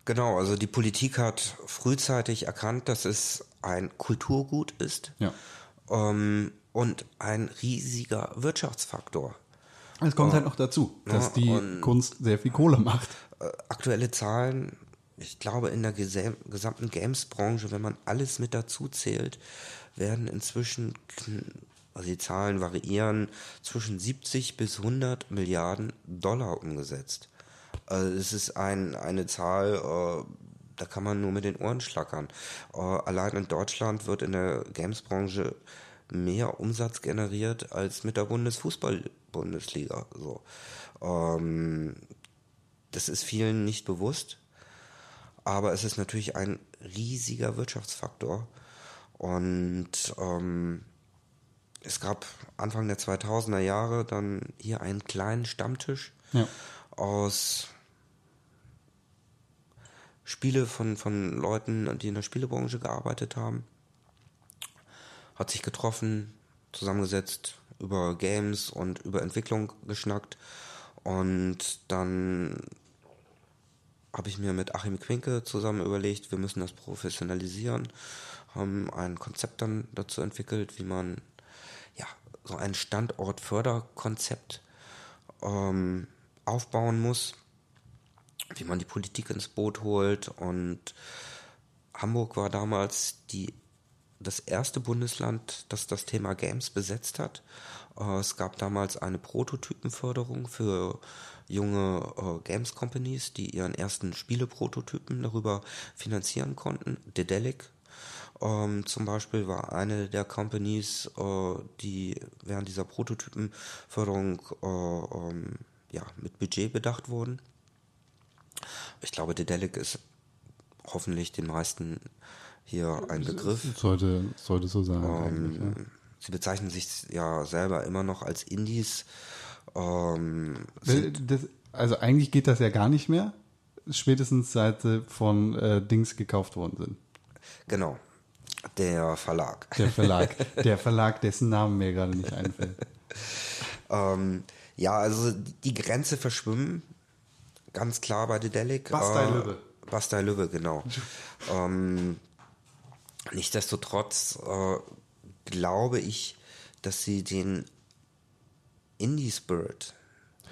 Genau, also die Politik hat frühzeitig erkannt, dass es ein Kulturgut ist Ja. ähm, und ein riesiger Wirtschaftsfaktor. Es kommt halt noch dazu, dass Ja, die Kunst sehr viel Kohle macht. Äh, aktuelle Zahlen, ich glaube in der gesam gesamten Games-Branche, wenn man alles mit dazu zählt, werden inzwischen, also die Zahlen variieren, zwischen 70 bis 100 Milliarden Dollar umgesetzt. Also es ist ein, eine Zahl, äh, da kann man nur mit den Ohren schlackern. Äh, allein in Deutschland wird in der Games-Branche mehr Umsatz generiert als mit der Bundesfußball-Bundesliga. So. Ähm, das ist vielen nicht bewusst, aber es ist natürlich ein riesiger Wirtschaftsfaktor. Und ähm, es gab Anfang der 2000er Jahre dann hier einen kleinen Stammtisch Ja. aus Spiele von, von Leuten, die in der Spielebranche gearbeitet haben. Hat sich getroffen, zusammengesetzt, über Games und über Entwicklung geschnackt. Und dann habe ich mir mit Achim Quinke zusammen überlegt, wir müssen das professionalisieren, haben ein Konzept dann dazu entwickelt, wie man ja so ein Standortförderkonzept ähm, aufbauen muss, wie man die Politik ins Boot holt und Hamburg war damals die das erste Bundesland, das das Thema Games besetzt hat. Äh, Es gab damals eine Prototypenförderung für junge äh, Games Companies, die ihren ersten Spieleprototypen darüber finanzieren konnten. Dedelic ähm, zum Beispiel war eine der Companies, äh, die während dieser Prototypenförderung äh, ähm, ja, mit Budget bedacht wurden. Ich glaube, Dedelic ist hoffentlich den meisten hier ein Begriff. Sollte, sollte so sein. eigentlich, ja. Ähm, Sie bezeichnen sich ja selber immer noch als Indies. Ähm, Das, also eigentlich geht das ja gar nicht mehr. Spätestens seit sie von äh, Dings gekauft worden sind. genau, der Verlag. Der Verlag. [laughs] der Verlag, dessen Namen mir gerade nicht einfällt. [laughs] Ähm, ja, also die Grenze verschwimmen, ganz klar bei Dedelic. Bastei Lübbe. Bastei Lübbe, genau. [laughs] ähm, nichtsdestotrotz äh, glaube ich, dass sie den Indie-Spirit,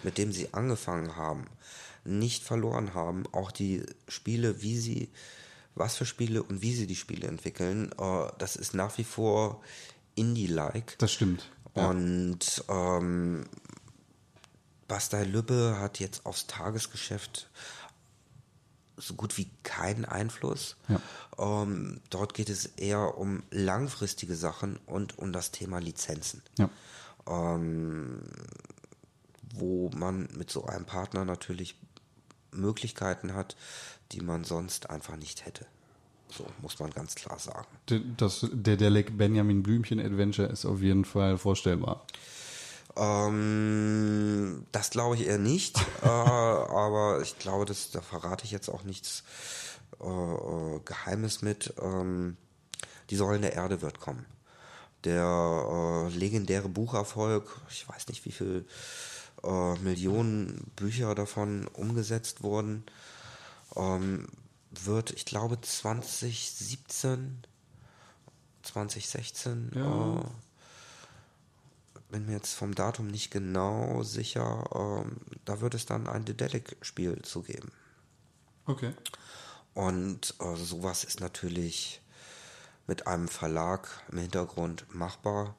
mit dem sie angefangen haben, nicht verloren haben. Auch die Spiele, wie sie, was für Spiele und wie sie die Spiele entwickeln, äh, das ist nach wie vor Indie-like. Das stimmt. Ja. Und ähm, Bastei Lübbe hat jetzt aufs Tagesgeschäft so gut wie keinen Einfluss. Ja. Ähm, dort geht es eher um langfristige Sachen und um das Thema Lizenzen, ja. Ähm, wo man mit so einem Partner natürlich Möglichkeiten hat, die man sonst einfach nicht hätte. So muss man ganz klar sagen. Das, der Delec Benjamin Blümchen Adventure ist auf jeden Fall vorstellbar. Ähm, das glaube ich eher nicht, [laughs] äh, aber ich glaube, das, da verrate ich jetzt auch nichts äh, äh, Geheimes mit. Ähm, die Säulen der Erde wird kommen. Der äh, legendäre Bucherfolg, ich weiß nicht, wie viel äh, Millionen Bücher davon umgesetzt wurden, ähm, wird, ich glaube, 2017, 2016 Ja. äh, bin mir jetzt vom Datum nicht genau sicher, ähm, da wird es dann ein Dedelic-Spiel zu geben. Okay. Und äh, sowas ist natürlich mit einem Verlag im Hintergrund machbar.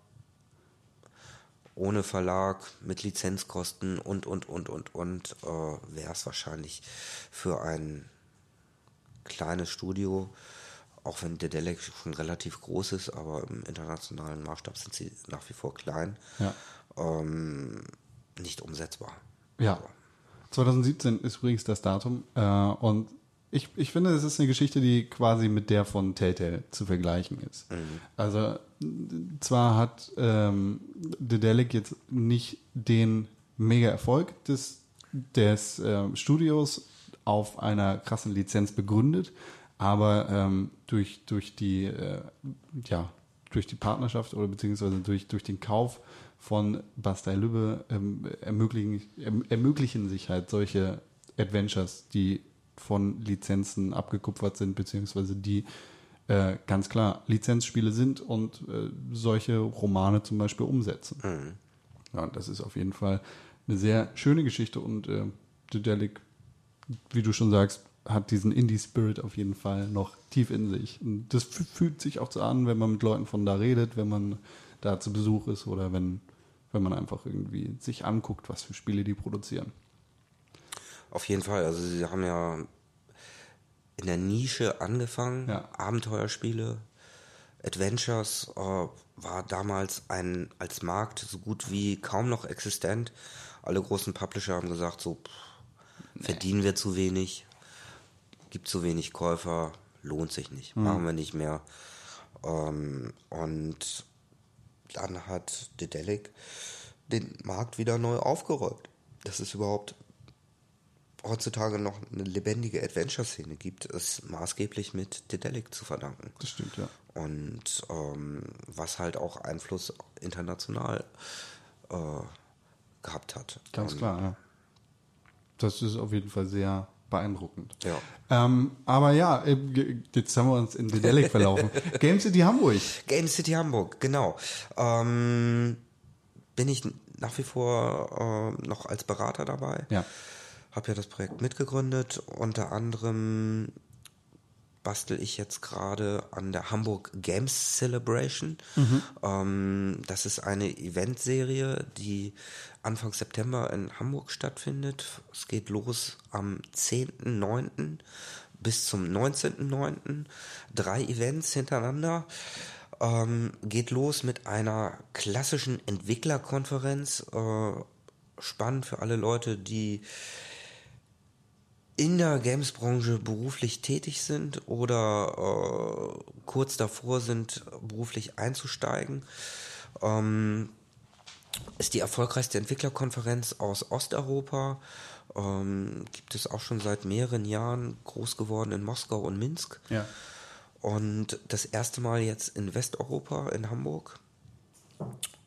Ohne Verlag, mit Lizenzkosten und, und, und, und, und, äh, wäre es wahrscheinlich für ein kleines Studio, auch wenn Dedelic schon relativ groß ist, aber im internationalen Maßstab sind sie nach wie vor klein, Ja. ähm, nicht umsetzbar. Ja. 2017 ist übrigens das Datum. Äh, und ich, ich finde, es ist eine Geschichte, die quasi mit der von Telltale zu vergleichen ist. Also n- zwar hat ähm, Dedelic jetzt nicht den Mega-Erfolg des, des ähm, Studios auf einer krassen Lizenz begründet, aber ähm, durch, durch die äh, ja, durch die Partnerschaft oder beziehungsweise durch, durch den Kauf von Bastei Lübbe ähm, ermöglichen, erm- ermöglichen sich halt solche Adventures, die von Lizenzen abgekupfert sind, beziehungsweise die äh, ganz klar Lizenzspiele sind und äh, solche Romane zum Beispiel umsetzen. Ja, und das ist auf jeden Fall eine sehr schöne Geschichte und äh, Dedelic, wie du schon sagst, hat diesen Indie-Spirit auf jeden Fall noch tief in sich. Und das fü- fühlt sich auch so an, wenn man mit Leuten von da redet, wenn man da zu Besuch ist oder wenn, wenn man einfach irgendwie sich anguckt, was für Spiele die produzieren. Auf jeden Fall. Also sie haben ja in der Nische angefangen, Ja. Abenteuerspiele Adventures äh, war damals ein als Markt so gut wie kaum noch existent. Alle großen Publisher haben gesagt, so pff, verdienen wir zu wenig, gibt zu wenig Käufer, lohnt sich nicht, machen wir nicht mehr. Ähm, und dann hat Dedelic den Markt wieder neu aufgeräumt. Das ist überhaupt heutzutage noch eine lebendige Adventure-Szene gibt, ist maßgeblich mit Dedelic zu verdanken. Das stimmt, ja. Und ähm, was halt auch Einfluss international äh, gehabt hat. Ganz Und, klar, ja. Das ist auf jeden Fall sehr beeindruckend. Ja. Ähm, aber ja, äh, jetzt haben wir uns in Dedelic verlaufen. [laughs] Game City Hamburg. Game City Hamburg, genau. Ähm, bin ich nach wie vor äh, noch als Berater dabei. Ja. Habe ja das Projekt mitgegründet. Unter anderem bastel ich jetzt gerade an der Hamburg Games Celebration. Ähm, das ist eine Eventserie, die Anfang September in Hamburg stattfindet. Es geht los am 10.9. bis zum 19.9. Drei Events hintereinander. Ähm, geht los mit einer klassischen Entwicklerkonferenz. Äh, spannend für alle Leute, die in der Games-Branche beruflich tätig sind oder äh, kurz davor sind, beruflich einzusteigen. Ähm, ist die erfolgreichste Entwicklerkonferenz aus Osteuropa. Ähm, gibt es auch schon seit mehreren Jahren, groß geworden in Moskau und Minsk. Ja. Und das erste Mal jetzt in Westeuropa, in Hamburg.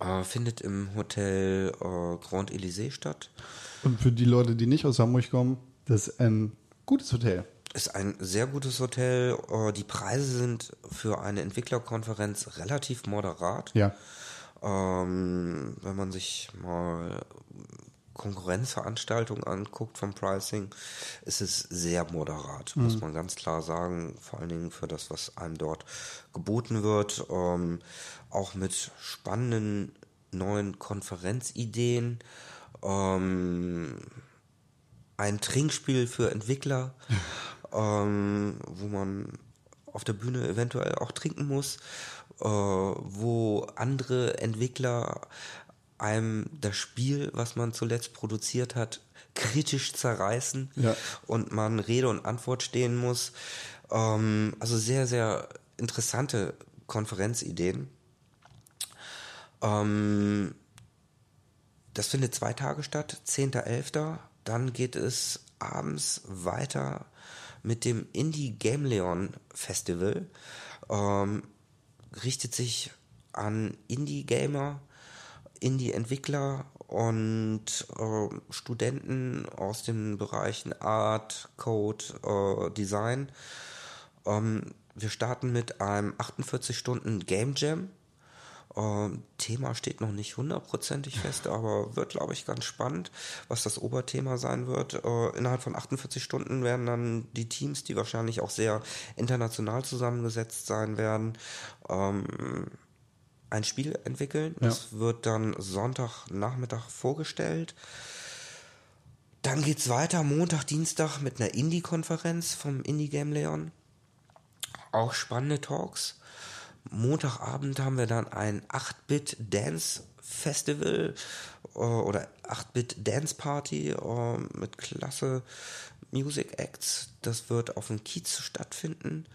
Äh, findet im Hotel äh, Grand Elysée statt. Und für die Leute, die nicht aus Hamburg kommen, das ist ein gutes Hotel. Ist ein sehr gutes Hotel. Äh, Die Preise sind für eine Entwicklerkonferenz relativ moderat. Ja. Ähm, wenn man sich mal Konkurrenzveranstaltungen anguckt vom Pricing, ist es sehr moderat, muss man ganz klar sagen. Vor allen Dingen für das, was einem dort geboten wird. Ähm, auch mit spannenden neuen Konferenzideen. Ähm, ein Trinkspiel für Entwickler, ähm, wo man auf der Bühne eventuell auch trinken muss, äh, wo andere Entwickler einem das Spiel, was man zuletzt produziert hat, kritisch zerreißen Ja. und man Rede und Antwort stehen muss. Ähm, also sehr, sehr interessante Konferenzideen. Ähm, das findet zwei Tage statt, 10.11. Dann geht es abends weiter mit dem Indie Game Leon Festival. Ähm, richtet sich an Indie-Gamer, Indie-Entwickler und äh, Studenten aus den Bereichen Art, Code, äh, Design. Ähm, wir starten mit einem 48 Stunden Game Jam. Ähm, Thema steht noch nicht hundertprozentig fest, aber wird, glaube ich, ganz spannend, was das Oberthema sein wird. Äh, innerhalb von 48 Stunden werden dann die Teams, die wahrscheinlich auch sehr international zusammengesetzt sein werden, ähm, ein Spiel entwickeln. Ja. Das wird dann Sonntagnachmittag vorgestellt. Dann geht's weiter, Montag, Dienstag mit einer Indie-Konferenz vom Indie Game Leon. Auch spannende Talks. Montagabend haben wir dann ein 8-Bit Dance Festival äh, oder 8-Bit Dance Party äh, mit klasse Music Acts. Das wird auf dem Kiez stattfinden.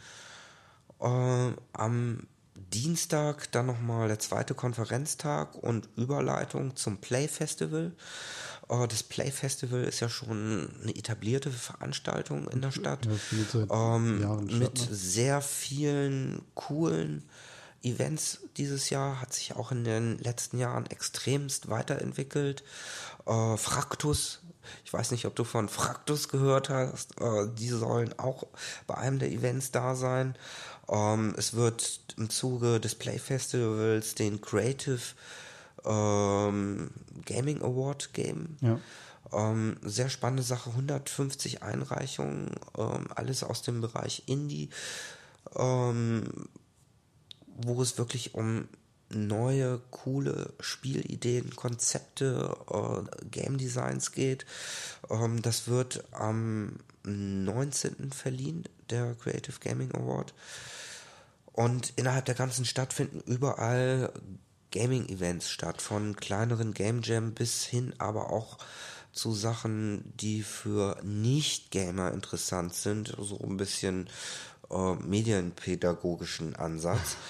Äh, am Dienstag dann nochmal der zweite Konferenztag und Überleitung zum Play Festival. Äh, das Play Festival ist ja schon eine etablierte Veranstaltung in der Stadt. Ähm, mit ne? sehr vielen coolen Events dieses Jahr, hat sich auch in den letzten Jahren extremst weiterentwickelt. Äh, Fraktus, ich weiß nicht, ob du von Fraktus gehört hast, äh, die sollen auch bei einem der Events da sein. Ähm, es wird im Zuge des Play Festivals den Creative ähm, Gaming Award geben. Ja. Ähm, sehr spannende Sache, 150 Einreichungen, alles aus dem Bereich Indie, wo es wirklich um neue, coole Spielideen, Konzepte, äh, Game Designs geht. Das wird am 19. verliehen, der Creative Gaming Award. Und innerhalb der ganzen Stadt finden überall Gaming-Events statt, von kleineren Game Jam bis hin aber auch zu Sachen, die für Nicht-Gamer interessant sind, so ein bisschen äh, medienpädagogischen Ansatz. [laughs]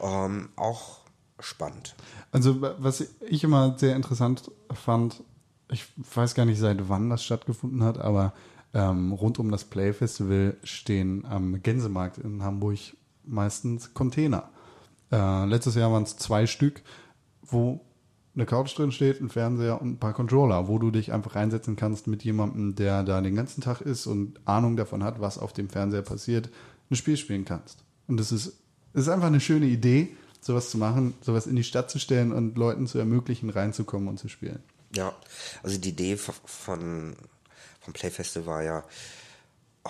Ähm, auch spannend. Also wa- was ich immer sehr interessant fand, ich weiß gar nicht seit wann das stattgefunden hat, aber ähm, rund um das Play Festival stehen am Gänsemarkt in Hamburg meistens Container. Äh, letztes Jahr waren es zwei Stück, wo eine Couch drin steht, ein Fernseher und ein paar Controller, wo du dich einfach reinsetzen kannst mit jemandem, der da den ganzen Tag ist und Ahnung davon hat, was auf dem Fernseher passiert, ein Spiel spielen kannst. Und das ist, ist einfach eine schöne Idee, sowas zu machen, sowas in die Stadt zu stellen und Leuten zu ermöglichen, reinzukommen und zu spielen. Ja, also die Idee von, vom Playfestival war ja, äh,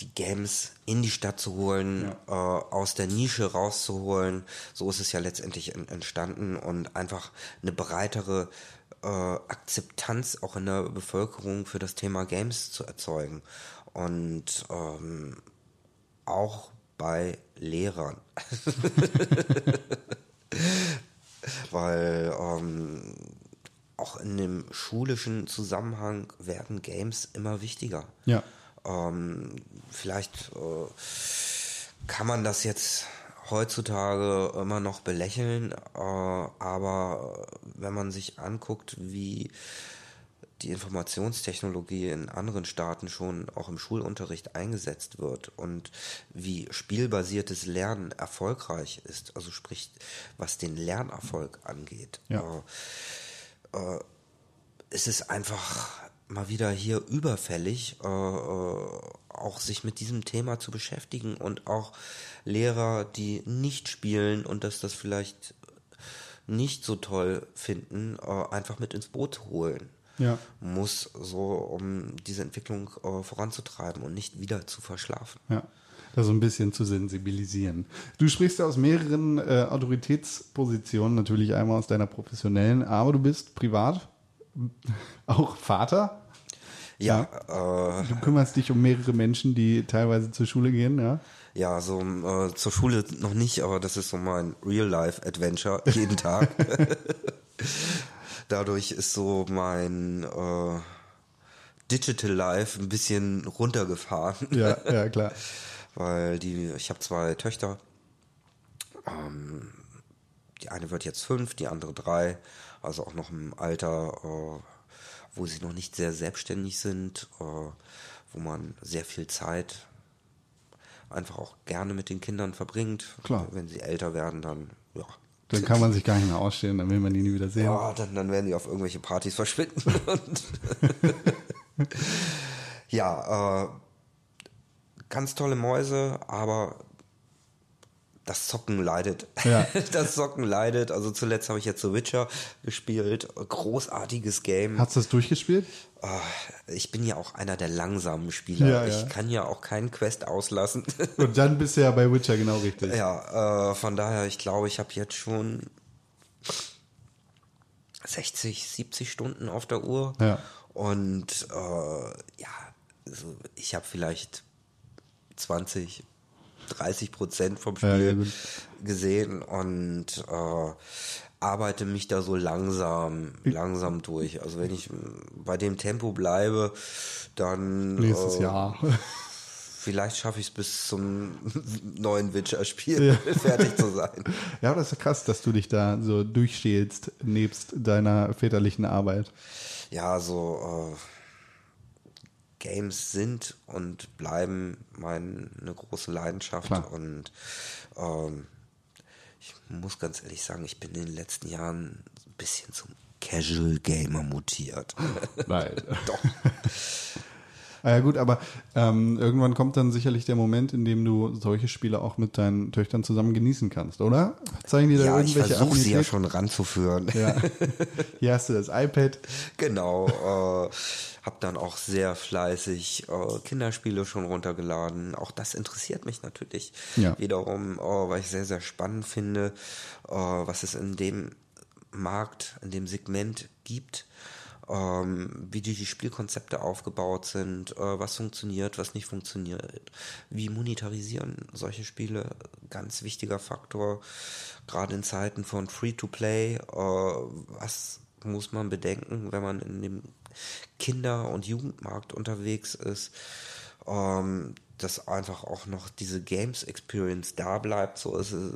die Games in die Stadt zu holen, äh, aus der Nische rauszuholen. So ist es ja letztendlich en- entstanden und einfach eine breitere äh, Akzeptanz auch in der Bevölkerung für das Thema Games zu erzeugen. Und ähm, auch bei Lehrern. [laughs] Weil ähm, auch in dem schulischen Zusammenhang werden Games immer wichtiger. Ja. Ähm, vielleicht äh, kann man das jetzt heutzutage immer noch belächeln, äh, aber wenn man sich anguckt, wie die Informationstechnologie in anderen Staaten schon auch im Schulunterricht eingesetzt wird und wie spielbasiertes Lernen erfolgreich ist, also sprich, was den Lernerfolg angeht, Ja. äh, ist es einfach mal wieder hier überfällig, äh, äh, auch sich mit diesem Thema zu beschäftigen und auch Lehrer, die nicht spielen und dass das vielleicht nicht so toll finden, äh, einfach mit ins Boot holen. Ja. Muss so, um diese Entwicklung äh, voranzutreiben und nicht wieder zu verschlafen. Ja, da so ein bisschen zu sensibilisieren. Du sprichst ja aus mehreren äh, Autoritätspositionen, natürlich einmal aus deiner professionellen, aber du bist privat [laughs] auch Vater. Ja, äh, Du kümmerst dich um mehrere Menschen, die teilweise zur Schule gehen, ja. Ja, so äh, zur Schule noch nicht, aber das ist so mein Real-Life-Adventure [laughs] jeden Tag. [laughs] Dadurch ist so mein äh, Digital Life ein bisschen runtergefahren. Ja, ja, klar. Weil die, ich habe zwei Töchter. Ähm, die eine wird jetzt fünf, die andere drei. Also auch noch im Alter, äh, wo sie noch nicht sehr selbstständig sind, äh, wo man sehr viel Zeit einfach auch gerne mit den Kindern verbringt. Klar. Wenn sie älter werden, dann ja. Dann kann man sich gar nicht mehr ausstehen, dann will man die nie wieder sehen. Ja, dann, dann werden die auf irgendwelche Partys verschwinden. [laughs] [laughs] Ja, äh, ganz tolle Mäuse, aber das Zocken leidet. Ja. [laughs] Das Zocken leidet. Also zuletzt habe ich jetzt The Witcher gespielt. Großartiges Game. Hast du das durchgespielt? Äh, ich bin ja auch einer der langsamen Spieler. Ja, ja. Ich kann ja auch keinen Quest auslassen. [laughs] Und dann bist du ja bei Witcher genau richtig. Ja, äh, von daher, ich glaube, ich habe jetzt schon 60, 70 Stunden auf der Uhr. Ja. Und äh, ja, also ich habe vielleicht 20, 30 Prozent vom Ja, ja, Spiel gut. gesehen und äh, arbeite mich da so langsam, langsam durch. Also wenn ich bei dem Tempo bleibe, dann Nächstes äh, Jahr. [laughs] Vielleicht schaffe ich es bis zum [laughs] neuen Witcher-Spiel [laughs] fertig zu sein. Ja, aber das ist krass, dass du dich da so durchschälst, nebst deiner väterlichen Arbeit. Ja, so äh, Games sind und bleiben meine große Leidenschaft Klar. und ähm, ich muss ganz ehrlich sagen, ich bin in den letzten Jahren ein bisschen zum Casual Gamer mutiert. Nein. [laughs] Doch. [laughs] Ah ja gut, aber ähm, irgendwann kommt dann sicherlich der Moment, in dem du solche Spiele auch mit deinen Töchtern zusammen genießen kannst, oder? Zeigen die da Ja, ich irgendwelche versuche sie ja schon ranzuführen. Ja. [laughs] Hier hast du das iPad. Genau, äh, habe dann auch sehr fleißig äh, Kinderspiele schon runtergeladen. Auch das interessiert mich natürlich Ja. wiederum, äh, weil ich sehr, sehr spannend finde, äh, was es in dem Markt, in dem Segment gibt. Ähm, wie die, die Spielkonzepte aufgebaut sind, äh, was funktioniert, was nicht funktioniert, wie monetarisieren solche Spiele, ganz wichtiger Faktor, gerade in Zeiten von Free-to-Play, äh, was muss man bedenken, wenn man in dem Kinder- und Jugendmarkt unterwegs ist, ähm, dass einfach auch noch diese Games Experience da bleibt. So ist es,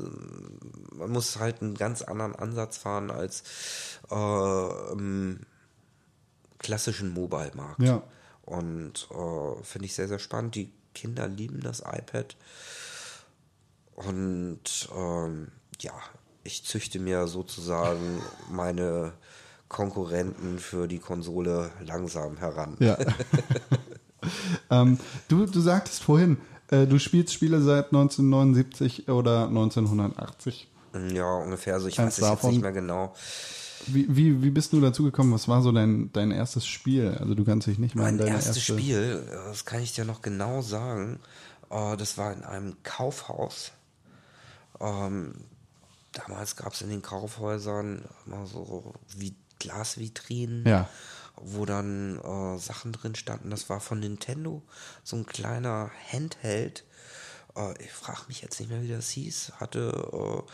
man muss halt einen ganz anderen Ansatz fahren als äh, klassischen Mobile-Markt. Ja. Und äh, finde ich sehr, sehr spannend. Die Kinder lieben das iPad. Und ähm, ja, ich züchte mir sozusagen [laughs] meine Konkurrenten für die Konsole langsam heran. Ja. [laughs] ähm, du, du sagtest vorhin, äh, du spielst Spiele seit 1979 oder 1980. Ja, ungefähr so. Ich Eins weiß es jetzt nicht mehr genau. Wie, wie, wie bist du dazu gekommen? Was war so dein, dein erstes Spiel? Also du kannst dich nicht mal Mein erstes erste Spiel, das kann ich dir noch genau sagen, äh, das war in einem Kaufhaus. Ähm, damals gab es in den Kaufhäusern immer so wie Glasvitrinen, Ja. wo dann äh, Sachen drin standen. Das war von Nintendo, so ein kleiner Handheld. Äh, ich frage mich jetzt nicht mehr, wie das hieß. Hatte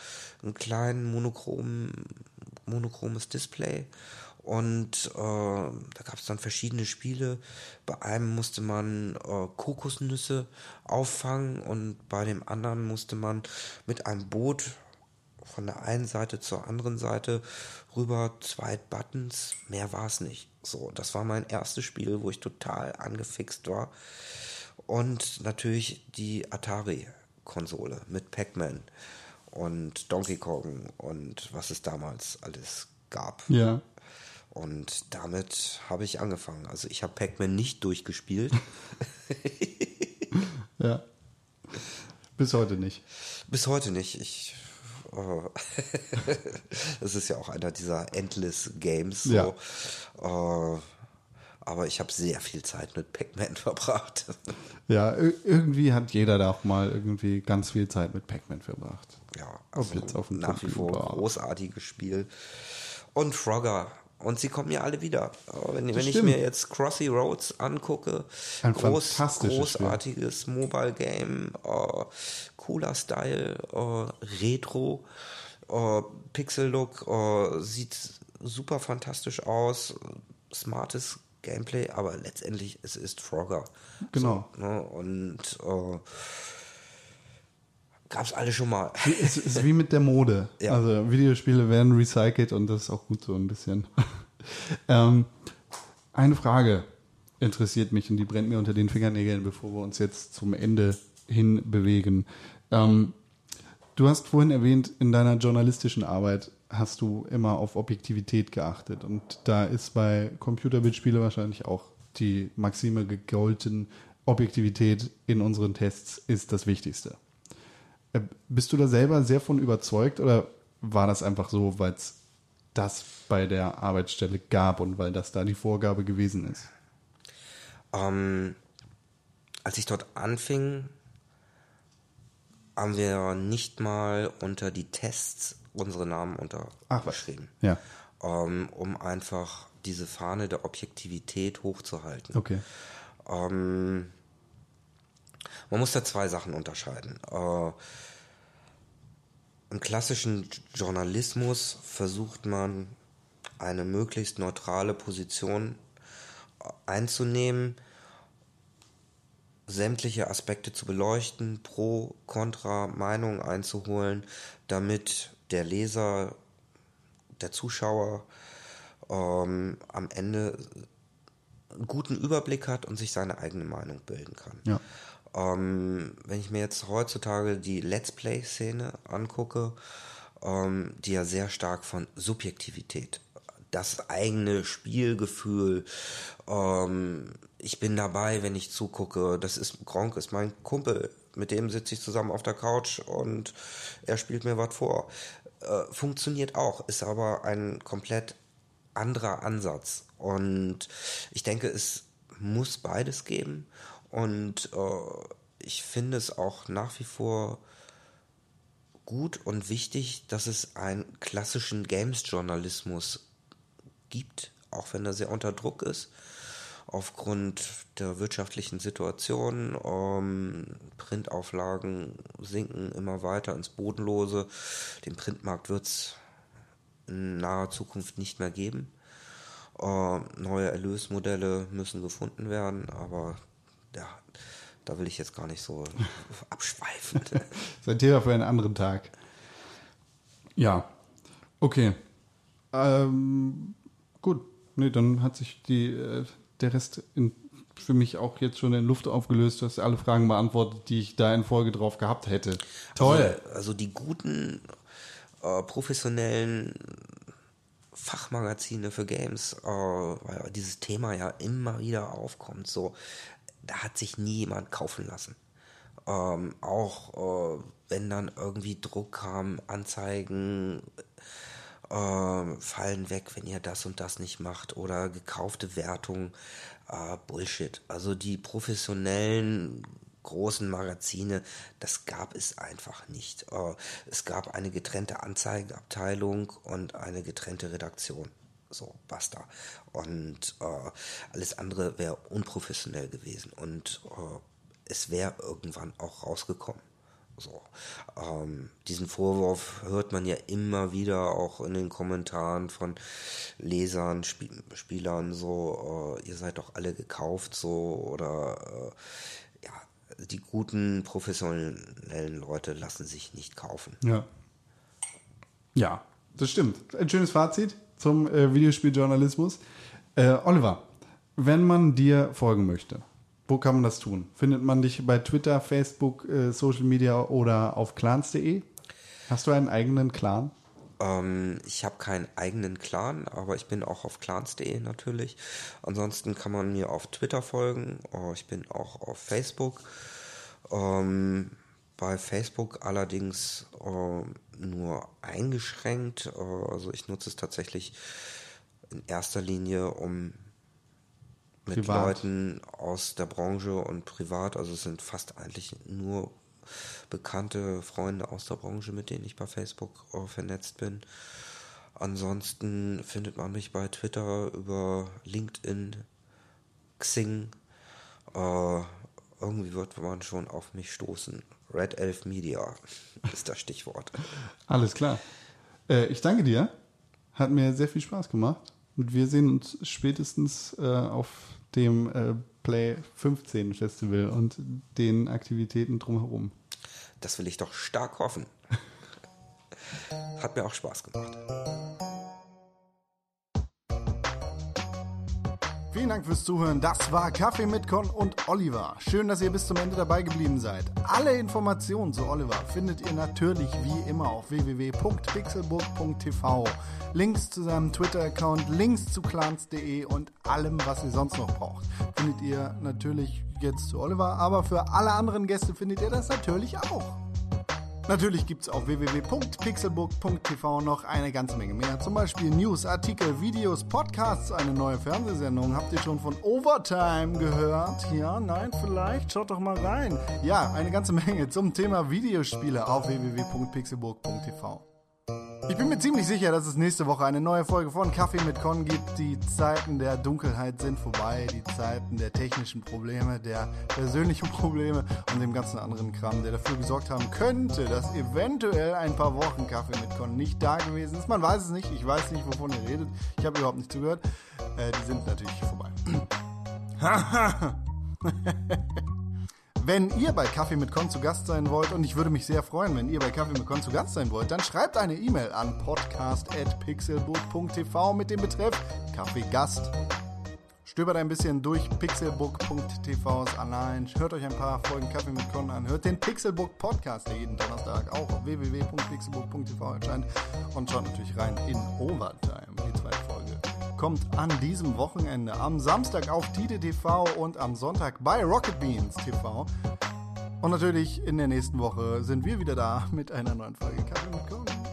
äh, einen kleinen monochromen, monochromes Display. Und äh, da gab es dann verschiedene Spiele. Bei einem musste man äh, Kokosnüsse auffangen und bei dem anderen musste man mit einem Boot von der einen Seite zur anderen Seite rüber zwei Buttons, mehr war es nicht. So, das war mein erstes Spiel, wo ich total angefixt war. Und natürlich die Atari-Konsole mit Pac-Man und Donkey Kong und was es damals alles gab. Ja. Und damit habe ich angefangen. Also ich habe Pac-Man nicht durchgespielt. [laughs] Ja. Bis heute nicht. Bis heute nicht. Ich. [laughs] Das ist ja auch einer dieser Endless Games. So. Ja. Äh, aber ich habe sehr viel Zeit mit Pac-Man [laughs] verbracht. Ja, ir- irgendwie hat jeder da auch mal irgendwie ganz viel Zeit mit Pac-Man verbracht. ja, also jetzt auf nach wie vor großartiges Spiel. Und Frogger. Und sie kommen ja alle wieder. Wenn, wenn ich mir jetzt Crossy Roads angucke, Ein groß, fantastisches Spiel. großartiges Mobile Game, äh, cooler Style, äh, Retro, äh, Pixel Look, sieht super fantastisch aus, smartes Gameplay, aber letztendlich es ist Frogger. Genau. So, ne? Und äh, gab's alle schon mal. Es ist wie mit der Mode. [laughs] Ja. Also Videospiele werden recycelt und das ist auch gut so ein bisschen. [laughs] ähm, eine Frage interessiert mich und die brennt mir unter den Fingernägeln, bevor wir uns jetzt zum Ende hin bewegen. Ähm, du hast vorhin erwähnt, in deiner journalistischen Arbeit hast du immer auf Objektivität geachtet und da ist bei Computerbildspiele wahrscheinlich auch die Maxime gegolten, Objektivität in unseren Tests ist das Wichtigste. Äh, Bist du da selber sehr von überzeugt oder war das einfach so, weil es das bei der Arbeitsstelle gab und weil das da die Vorgabe gewesen ist? Ähm, als ich dort anfing, haben wir nicht mal unter die Tests unsere Namen untergeschrieben, Ja, ähm, um einfach diese Fahne der Objektivität hochzuhalten. okay. Ähm, man muss da zwei Sachen unterscheiden. Äh, Im klassischen Journalismus versucht man eine möglichst neutrale Position einzunehmen, sämtliche Aspekte zu beleuchten, pro, contra Meinung einzuholen, damit der Leser, der Zuschauer ähm, am Ende einen guten Überblick hat und sich seine eigene Meinung bilden kann. Ja. Ähm, wenn ich mir jetzt heutzutage die Let's Play-Szene angucke, ähm, die ja sehr stark von Subjektivität, das eigene Spielgefühl, ähm, ich bin dabei, wenn ich zugucke, das ist Gronk ist mein Kumpel, mit dem sitze ich zusammen auf der Couch und er spielt mir was vor. Äh, funktioniert auch, ist aber ein komplett anderer Ansatz. Und ich denke, es muss beides geben. Und äh, ich finde es auch nach wie vor gut und wichtig, dass es einen klassischen Games-Journalismus gibt, auch wenn er sehr unter Druck ist, aufgrund der wirtschaftlichen Situation. Ähm, Printauflagen sinken immer weiter ins Bodenlose. Den Printmarkt wird es in naher Zukunft nicht mehr geben. Äh, neue Erlösmodelle müssen gefunden werden, aber ja, da will ich jetzt gar nicht so [laughs] abschweifen. Das ist ein Thema für einen anderen Tag. Ja, okay. Ähm, gut, nee, dann hat sich die, äh, der Rest in, für mich auch jetzt schon in Luft aufgelöst. Du hast alle Fragen beantwortet, die ich da in Folge drauf gehabt hätte. Toll. Also, also die guten, äh, professionellen Fachmagazine für Games, äh, weil dieses Thema ja immer wieder aufkommt, so, da hat sich nie jemand kaufen lassen. Ähm, auch äh, wenn dann irgendwie Druck kam, Anzeigen äh, fallen weg, wenn ihr das und das nicht macht oder gekaufte Wertung, äh, Bullshit. Also die professionellen großen Magazine, das gab es einfach nicht. Äh, es gab eine getrennte Anzeigenabteilung und eine getrennte Redaktion. So, basta. Und äh, alles andere wäre unprofessionell gewesen und äh, es wäre irgendwann auch rausgekommen. So, ähm, diesen Vorwurf hört man ja immer wieder auch in den Kommentaren von Lesern, Spiel Spielern, so, äh, ihr seid doch alle gekauft, so, oder äh, ja, die guten professionellen Leute lassen sich nicht kaufen. Ja. Ja, das stimmt. Ein schönes Fazit zum äh, Videospieljournalismus. Äh, Oliver, wenn man dir folgen möchte, wo kann man das tun? Findet man dich bei Twitter, Facebook, äh, Social Media oder auf clans.de? Hast du einen eigenen Clan? Ähm, ich habe keinen eigenen Clan, aber ich bin auch auf clans.de natürlich. Ansonsten kann man mir auf Twitter folgen. Oh, ich bin auch auf Facebook. Ähm, bei Facebook allerdings äh, nur eingeschränkt. Äh, also ich nutze es tatsächlich in erster Linie, um mit Privat. Leuten aus der Branche und privat, also es sind fast eigentlich nur bekannte Freunde aus der Branche, mit denen ich bei Facebook äh, vernetzt bin. Ansonsten findet man mich bei Twitter über LinkedIn, Xing. Äh, irgendwie wird man schon auf mich stoßen. Red Elf Media [laughs] ist das Stichwort. Alles klar. Äh, ich danke dir. Hat mir sehr viel Spaß gemacht. Und wir sehen uns spätestens äh, auf dem äh, Play 15 Festival und den Aktivitäten drumherum. Das will ich doch stark hoffen. Hat mir auch Spaß gemacht. Vielen Dank fürs Zuhören. Das war Kaffee mit Con und Oliver. Schön, dass ihr bis zum Ende dabei geblieben seid. Alle Informationen zu Oliver findet ihr natürlich wie immer auf www.pixelburg.tv. Links zu seinem Twitter-Account, Links zu clans.de und allem, was ihr sonst noch braucht, findet ihr natürlich jetzt zu Oliver, aber für alle anderen Gäste findet ihr das natürlich auch. Natürlich gibt's auf www.pixelbook.tv noch eine ganze Menge mehr. Zum Beispiel News, Artikel, Videos, Podcasts, eine neue Fernsehsendung. Habt ihr schon von Overtime gehört? Ja, nein, vielleicht? Schaut doch mal rein. Ja, eine ganze [laughs] Menge zum Thema Videospiele auf www.pixelburg.tv. Ich bin mir ziemlich sicher, dass es nächste Woche eine neue Folge von Kaffee mit Con gibt. Die Zeiten der Dunkelheit sind vorbei, die Zeiten der technischen Probleme, der persönlichen Probleme und dem ganzen anderen Kram, der dafür gesorgt haben könnte, dass eventuell ein paar Wochen Kaffee mit Con nicht da gewesen ist. Man weiß es nicht, ich weiß nicht, wovon ihr redet. Ich habe überhaupt nicht zugehört. Äh, die sind natürlich vorbei. [clears throat] [laughs] Wenn ihr bei Kaffee mit Con zu Gast sein wollt, und ich würde mich sehr freuen, wenn ihr bei Kaffee mit Con zu Gast sein wollt, dann schreibt eine E-Mail an podcast.pixelbook.tv mit dem Betreff Kaffeegast. Stöbert ein bisschen durch pixelbook.tvs Annalen, hört euch ein paar Folgen Kaffee mit Con an, hört den Pixelbook Podcast, der jeden Donnerstag auch auf www.pixelbook.tv erscheint und schaut natürlich rein in Overtime, die zweite Folge kommt an diesem Wochenende am Samstag auf Tide TV und am Sonntag bei Rocket Beans TV. Und natürlich in der nächsten Woche sind wir wieder da mit einer neuen Folge Kaffee mit Con.